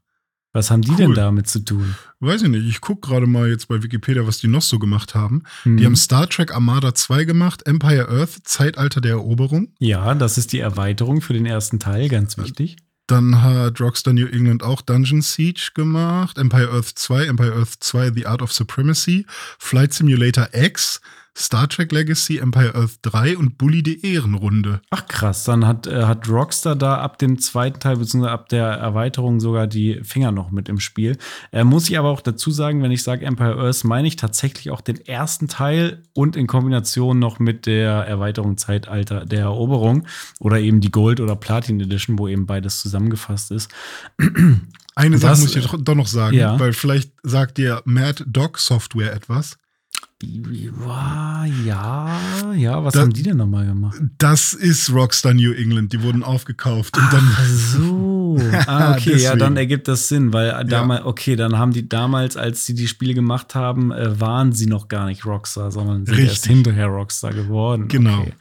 Was haben die Cool. denn damit zu tun? Weiß ich nicht. Ich gucke gerade mal jetzt bei Wikipedia, was die noch so gemacht haben. Hm. Die haben Star Trek Armada 2 gemacht, Empire Earth, Zeitalter der Eroberung. ja, das ist die Erweiterung für den ersten Teil, ganz wichtig. Dann hat Rockstar New England auch Dungeon Siege gemacht, Empire Earth 2, Empire Earth 2, The Art of Supremacy, Flight Simulator X, Star Trek Legacy, Empire Earth 3 und Bully die Ehrenrunde. Ach krass, dann hat, äh, hat Rockstar da ab dem zweiten Teil, beziehungsweise ab der Erweiterung sogar die Finger noch mit im Spiel. Äh, muss ich aber auch dazu sagen, wenn ich sage Empire Earth, meine ich tatsächlich auch den ersten Teil und in Kombination noch mit der Erweiterung Zeitalter der Eroberung oder eben die Gold- oder Platin Edition, wo eben beides zusammengefasst ist. Eine Sache Das- muss ich doch, doch noch sagen, Ja. weil vielleicht sagt dir Mad Dog Software etwas. Ja, ja, was Da- haben die denn nochmal gemacht? Das ist Rockstar New England. Die wurden aufgekauft. Und dann, Ach so. Ah, okay, ja, dann ergibt das Sinn, weil damals, okay, dann haben die damals, als sie die Spiele gemacht haben, äh, waren sie noch gar nicht Rockstar, sondern sind erst Richtig. hinterher Rockstar geworden. Genau. Okay.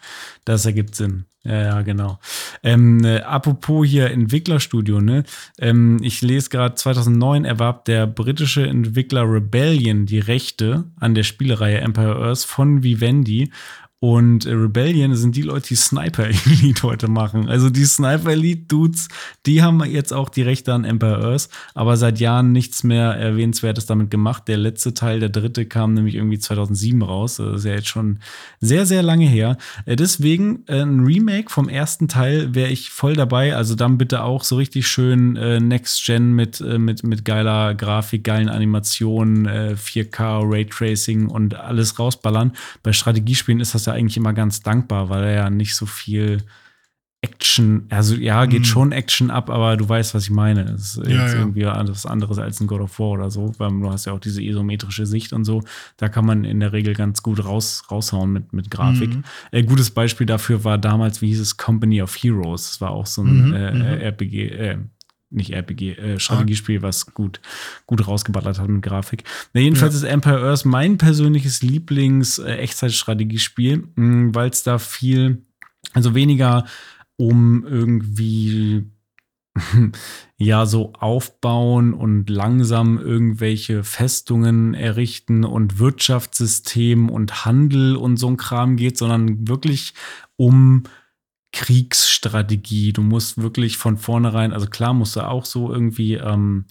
Das ergibt Sinn. Ja, ja, genau. Ähm, äh, apropos hier Entwicklerstudio, ne? Ähm, ich lese gerade 2009 erwarb der britische Entwickler Rebellion die Rechte an der Spielereihe Empire Earth von Vivendi. Und äh, Rebellion sind die Leute, die Sniper Elite heute machen. Also die Sniper Elite Dudes, die haben jetzt auch die Rechte an Empire Earth, aber seit Jahren nichts mehr Erwähnenswertes damit gemacht. Der letzte Teil, der dritte, kam nämlich irgendwie 2007 raus. Das ist ja jetzt schon sehr, sehr lange her. Äh, Deswegen äh, ein Remake vom ersten Teil wäre ich voll dabei. Also dann bitte auch so richtig schön Next Gen mit, mit, mit geiler Grafik, geilen Animationen, äh, 4K, Raytracing und alles rausballern. Bei Strategiespielen ist das ja eigentlich immer ganz dankbar, weil er ja nicht so viel Action, also ja, geht Mhm. schon Action ab, aber du weißt, was ich meine. Es ist Ja, jetzt ja. irgendwie was anderes als ein God of War oder so, weil du hast ja auch diese isometrische Sicht und so. Da kann man in der Regel ganz gut raus, raushauen mit, mit Grafik. Mhm. Äh, gutes Beispiel dafür war damals, wie hieß es, Company of Heroes. Das war auch so ein Mhm, äh, mhm. äh, RPG, äh, nicht RPG, äh, Strategiespiel, was gut, gut rausgeballert hat mit Grafik. Na, jedenfalls ist Empire Earth mein persönliches Lieblings-Echtzeit-Strategiespiel, weil es da viel, also weniger um irgendwie ja so aufbauen und langsam irgendwelche Festungen errichten und Wirtschaftssystem und Handel und so ein Kram geht, sondern wirklich um Kriegsstrategie. Du musst wirklich von vornherein, also klar musst du auch so irgendwie ähm,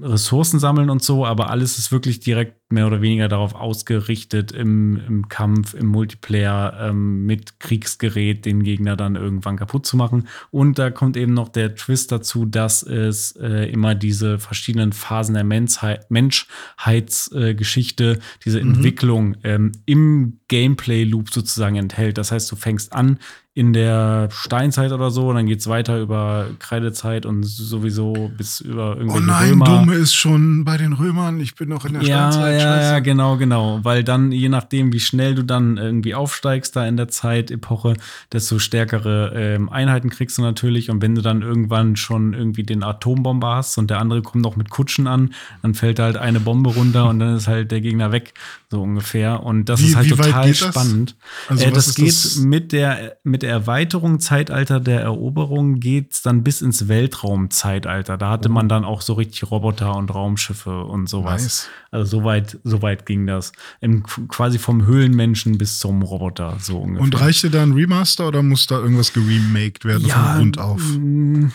Ressourcen sammeln und so, aber alles ist wirklich direkt mehr oder weniger darauf ausgerichtet, im, im Kampf, im Multiplayer ähm, mit Kriegsgerät den Gegner dann irgendwann kaputt zu machen. Und da kommt eben noch der Twist dazu, dass es äh, immer diese verschiedenen Phasen der Menschheit, Menschheitsgeschichte, diese Mhm. Entwicklung ähm, im Gameplay-Loop sozusagen enthält. Das heißt, du fängst an in der Steinzeit oder so, und dann geht's weiter über Kreidezeit und sowieso bis über Oh irgendwelche nein, Römer. Dumme ist schon bei den Römern. Ich bin noch in der Ja, Steinzeit. ja, Scheiße. ja, genau, genau. Weil dann, je nachdem, wie schnell du dann irgendwie aufsteigst da in der Zeitepoche, desto stärkere ähm, Einheiten kriegst du natürlich. Und wenn du dann irgendwann schon irgendwie den Atombomber hast und der andere kommt noch mit Kutschen an, dann fällt halt eine Bombe runter und dann ist halt der Gegner weg, so ungefähr. Und das Wie- ist halt total geht das? spannend. Also äh, das geht das? mit der mit der Erweiterung Zeitalter der Eroberung geht's dann bis ins Weltraumzeitalter. Da hatte man dann auch so richtig Roboter und Raumschiffe und sowas. Oh. Nice. Also so weit, so weit ging das. Im, quasi vom Höhlenmenschen bis zum Roboter, so ungefähr. Und reicht dir da ein Remaster oder muss da irgendwas geremaked werden von Grund auf? mm,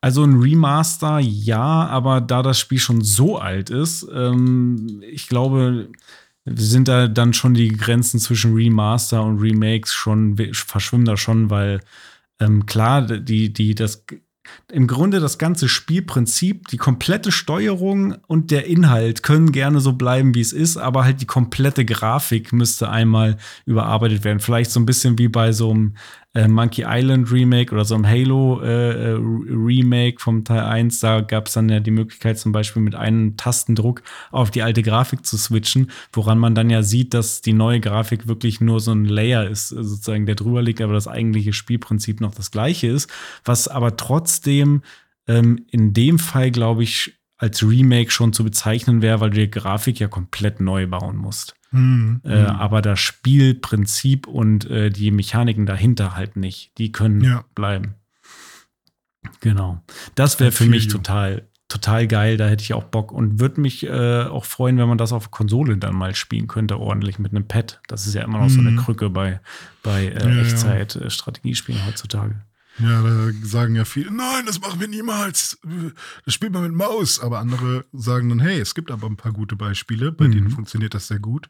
Also ein Remaster, ja, aber da das Spiel schon so alt ist, ähm, ich glaube, sind da dann schon die Grenzen zwischen Remaster und Remakes schon verschwimmen da schon, weil ähm, klar, die, die, das im Grunde das ganze Spielprinzip, die komplette Steuerung und der Inhalt können gerne so bleiben, wie es ist, aber halt die komplette Grafik müsste einmal überarbeitet werden. Vielleicht so ein bisschen wie bei so einem äh, Monkey Island Remake oder so einem Halo äh, äh Remake vom Teil 1. Da gab es dann ja die Möglichkeit, zum Beispiel mit einem Tastendruck auf die alte Grafik zu switchen, woran man dann ja sieht, dass die neue Grafik wirklich nur so ein Layer ist, sozusagen, der drüber liegt, aber das eigentliche Spielprinzip noch das gleiche ist, was aber trotzdem ähm, in dem Fall, glaube ich, als Remake schon zu bezeichnen wäre, weil du die Grafik ja komplett neu bauen musst. Mhm. Äh, aber das Spielprinzip und äh, die Mechaniken dahinter halt nicht. Die können ja. bleiben. Genau. Das wäre für mich total, total geil. Da hätte ich auch Bock und würde mich äh, auch freuen, wenn man das auf Konsole dann mal spielen könnte, ordentlich mit einem Pad. Das ist ja immer noch mhm. so eine mhm. Krücke bei, bei äh, ja, Echtzeit-Strategiespielen äh, heutzutage. Ja, da sagen ja viele, nein, das machen wir niemals. Das spielt man mit Maus. Aber andere sagen dann, hey, es gibt aber ein paar gute Beispiele, bei mhm. denen funktioniert das sehr gut.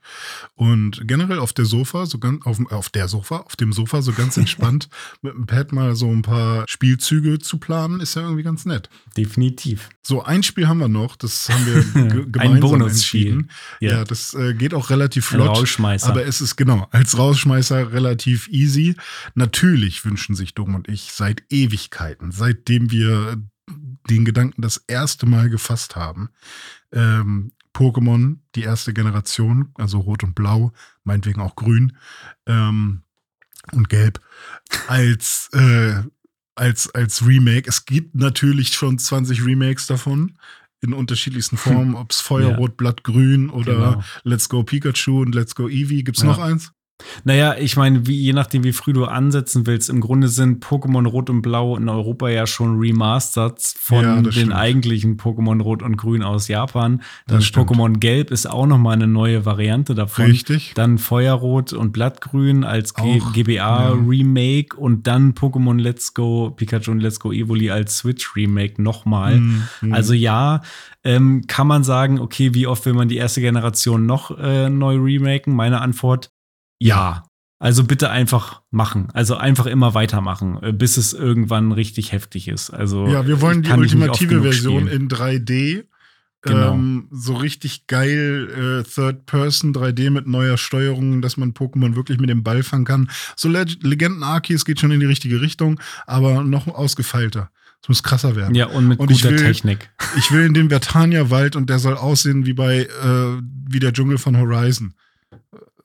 Und generell auf der Sofa, so ganz, auf, auf der Sofa, auf dem Sofa, so ganz entspannt, mit dem Pad mal so ein paar Spielzüge zu planen, ist ja irgendwie ganz nett. Definitiv. So, ein Spiel haben wir noch, das haben wir gemeinsam ein Bonusspiel. Ja. ja, das äh, geht auch relativ flott. Ein Rausschmeißer. Aber es ist genau, als Rausschmeißer relativ easy. Natürlich wünschen sich Dom und ich seit Ewigkeiten, seitdem wir den Gedanken das erste Mal gefasst haben. Ähm, Pokémon, die erste Generation, also Rot und Blau, meinetwegen auch Grün ähm, und Gelb, als, äh, als, als Remake. Es gibt natürlich schon 20 Remakes davon in unterschiedlichsten Formen, ob es Feuerrot, ja. Blattgrün oder genau. Let's Go Pikachu und Let's Go Eevee. Gibt es ja. noch eins? Naja, ich meine, wie, je nachdem, wie früh du ansetzen willst, im Grunde sind Pokémon Rot und Blau in Europa ja schon Remastered von ja, den stimmt. eigentlichen Pokémon Rot und Grün aus Japan. Dann Pokémon Gelb ist auch nochmal eine neue Variante davon. Richtig. Dann Feuerrot und Blattgrün als GBA-Remake ja. und dann Pokémon Let's Go Pikachu und Let's Go Evoli als Switch-Remake nochmal. Mhm. Also ja, ähm, kann man sagen, okay, wie oft will man die erste Generation noch äh, neu remaken? Meine Antwort, ja. Also bitte einfach machen. Also einfach immer weitermachen, äh, bis es irgendwann richtig heftig ist. Also ja, wir wollen die ultimative Version in 3D. Genau. Ähm, so richtig geil äh, Third Person 3D mit neuer Steuerung, dass man Pokémon wirklich mit dem Ball fangen kann. So Le Legenden Arceus geht schon in die richtige Richtung, aber noch ausgefeilter. Es muss krasser werden. Ja, und mit und guter will, Technik. Ich will in den Vertania-Wald und der soll aussehen wie bei äh, wie der Dschungel von Horizon.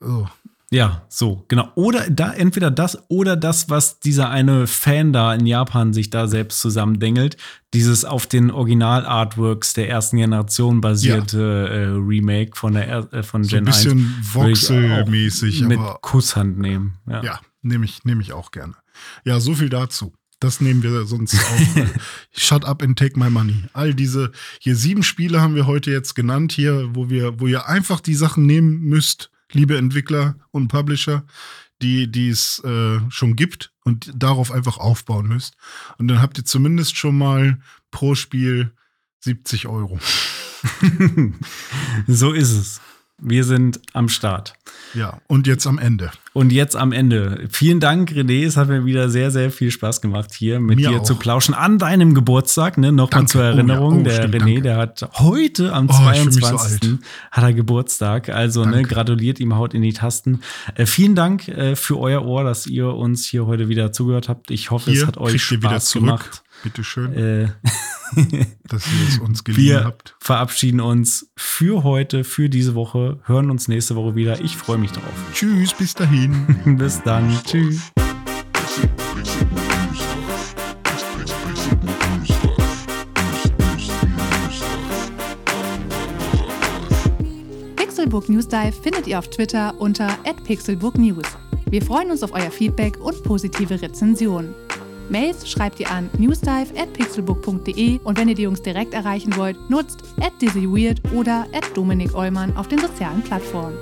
Oh. Ja, so, genau. Oder da entweder das oder das, was dieser eine Fan da in Japan sich da selbst zusammendengelt. Dieses auf den Original-Artworks der ersten Generation basierte ja. äh, Remake von der äh, von Gen so ein bisschen Voxel-mäßig. Mit Kusshand nehmen. Ja, ja nehme ich, nehm ich auch gerne. Ja, so viel dazu. Das nehmen wir sonst auch. Shut up and take my money. All diese, hier sieben Spiele haben wir heute jetzt genannt, hier, wo wir, wo ihr einfach die Sachen nehmen müsst liebe Entwickler und Publisher, die es äh, schon gibt und darauf einfach aufbauen müsst. Und dann habt ihr zumindest schon mal pro Spiel 70 Euro. so ist es. Wir sind am Start. Ja, und jetzt am Ende. Und jetzt am Ende. Vielen Dank, René. Es hat mir wieder sehr, sehr viel Spaß gemacht, hier mit mir dir auch. zu plauschen an deinem Geburtstag. Ne? Nochmal zur Erinnerung. Oh, ja. oh, der stimmt, René, danke. der hat heute am oh, 22. So hat er Geburtstag. Also ne, gratuliert ihm, haut in die Tasten. Äh, vielen Dank äh, für euer Ohr, dass ihr uns hier heute wieder zugehört habt. Ich hoffe, hier es hat euch Spaß gemacht. Bitteschön. Äh, dass ihr es uns geliehen Wir habt. verabschieden uns für heute, für diese Woche, hören uns nächste Woche wieder. Ich freue mich drauf. Tschüss, bis dahin. bis dann. Tschüss. Pixelbook News Dive findet ihr auf Twitter unter @pixelbooknews. Wir freuen uns auf euer Feedback und positive Rezensionen. Mails schreibt ihr an newsdive@pixelbook.de und wenn ihr die Jungs direkt erreichen wollt, nutzt at dizzyweird oder at Dominik Eulmann auf den sozialen Plattformen.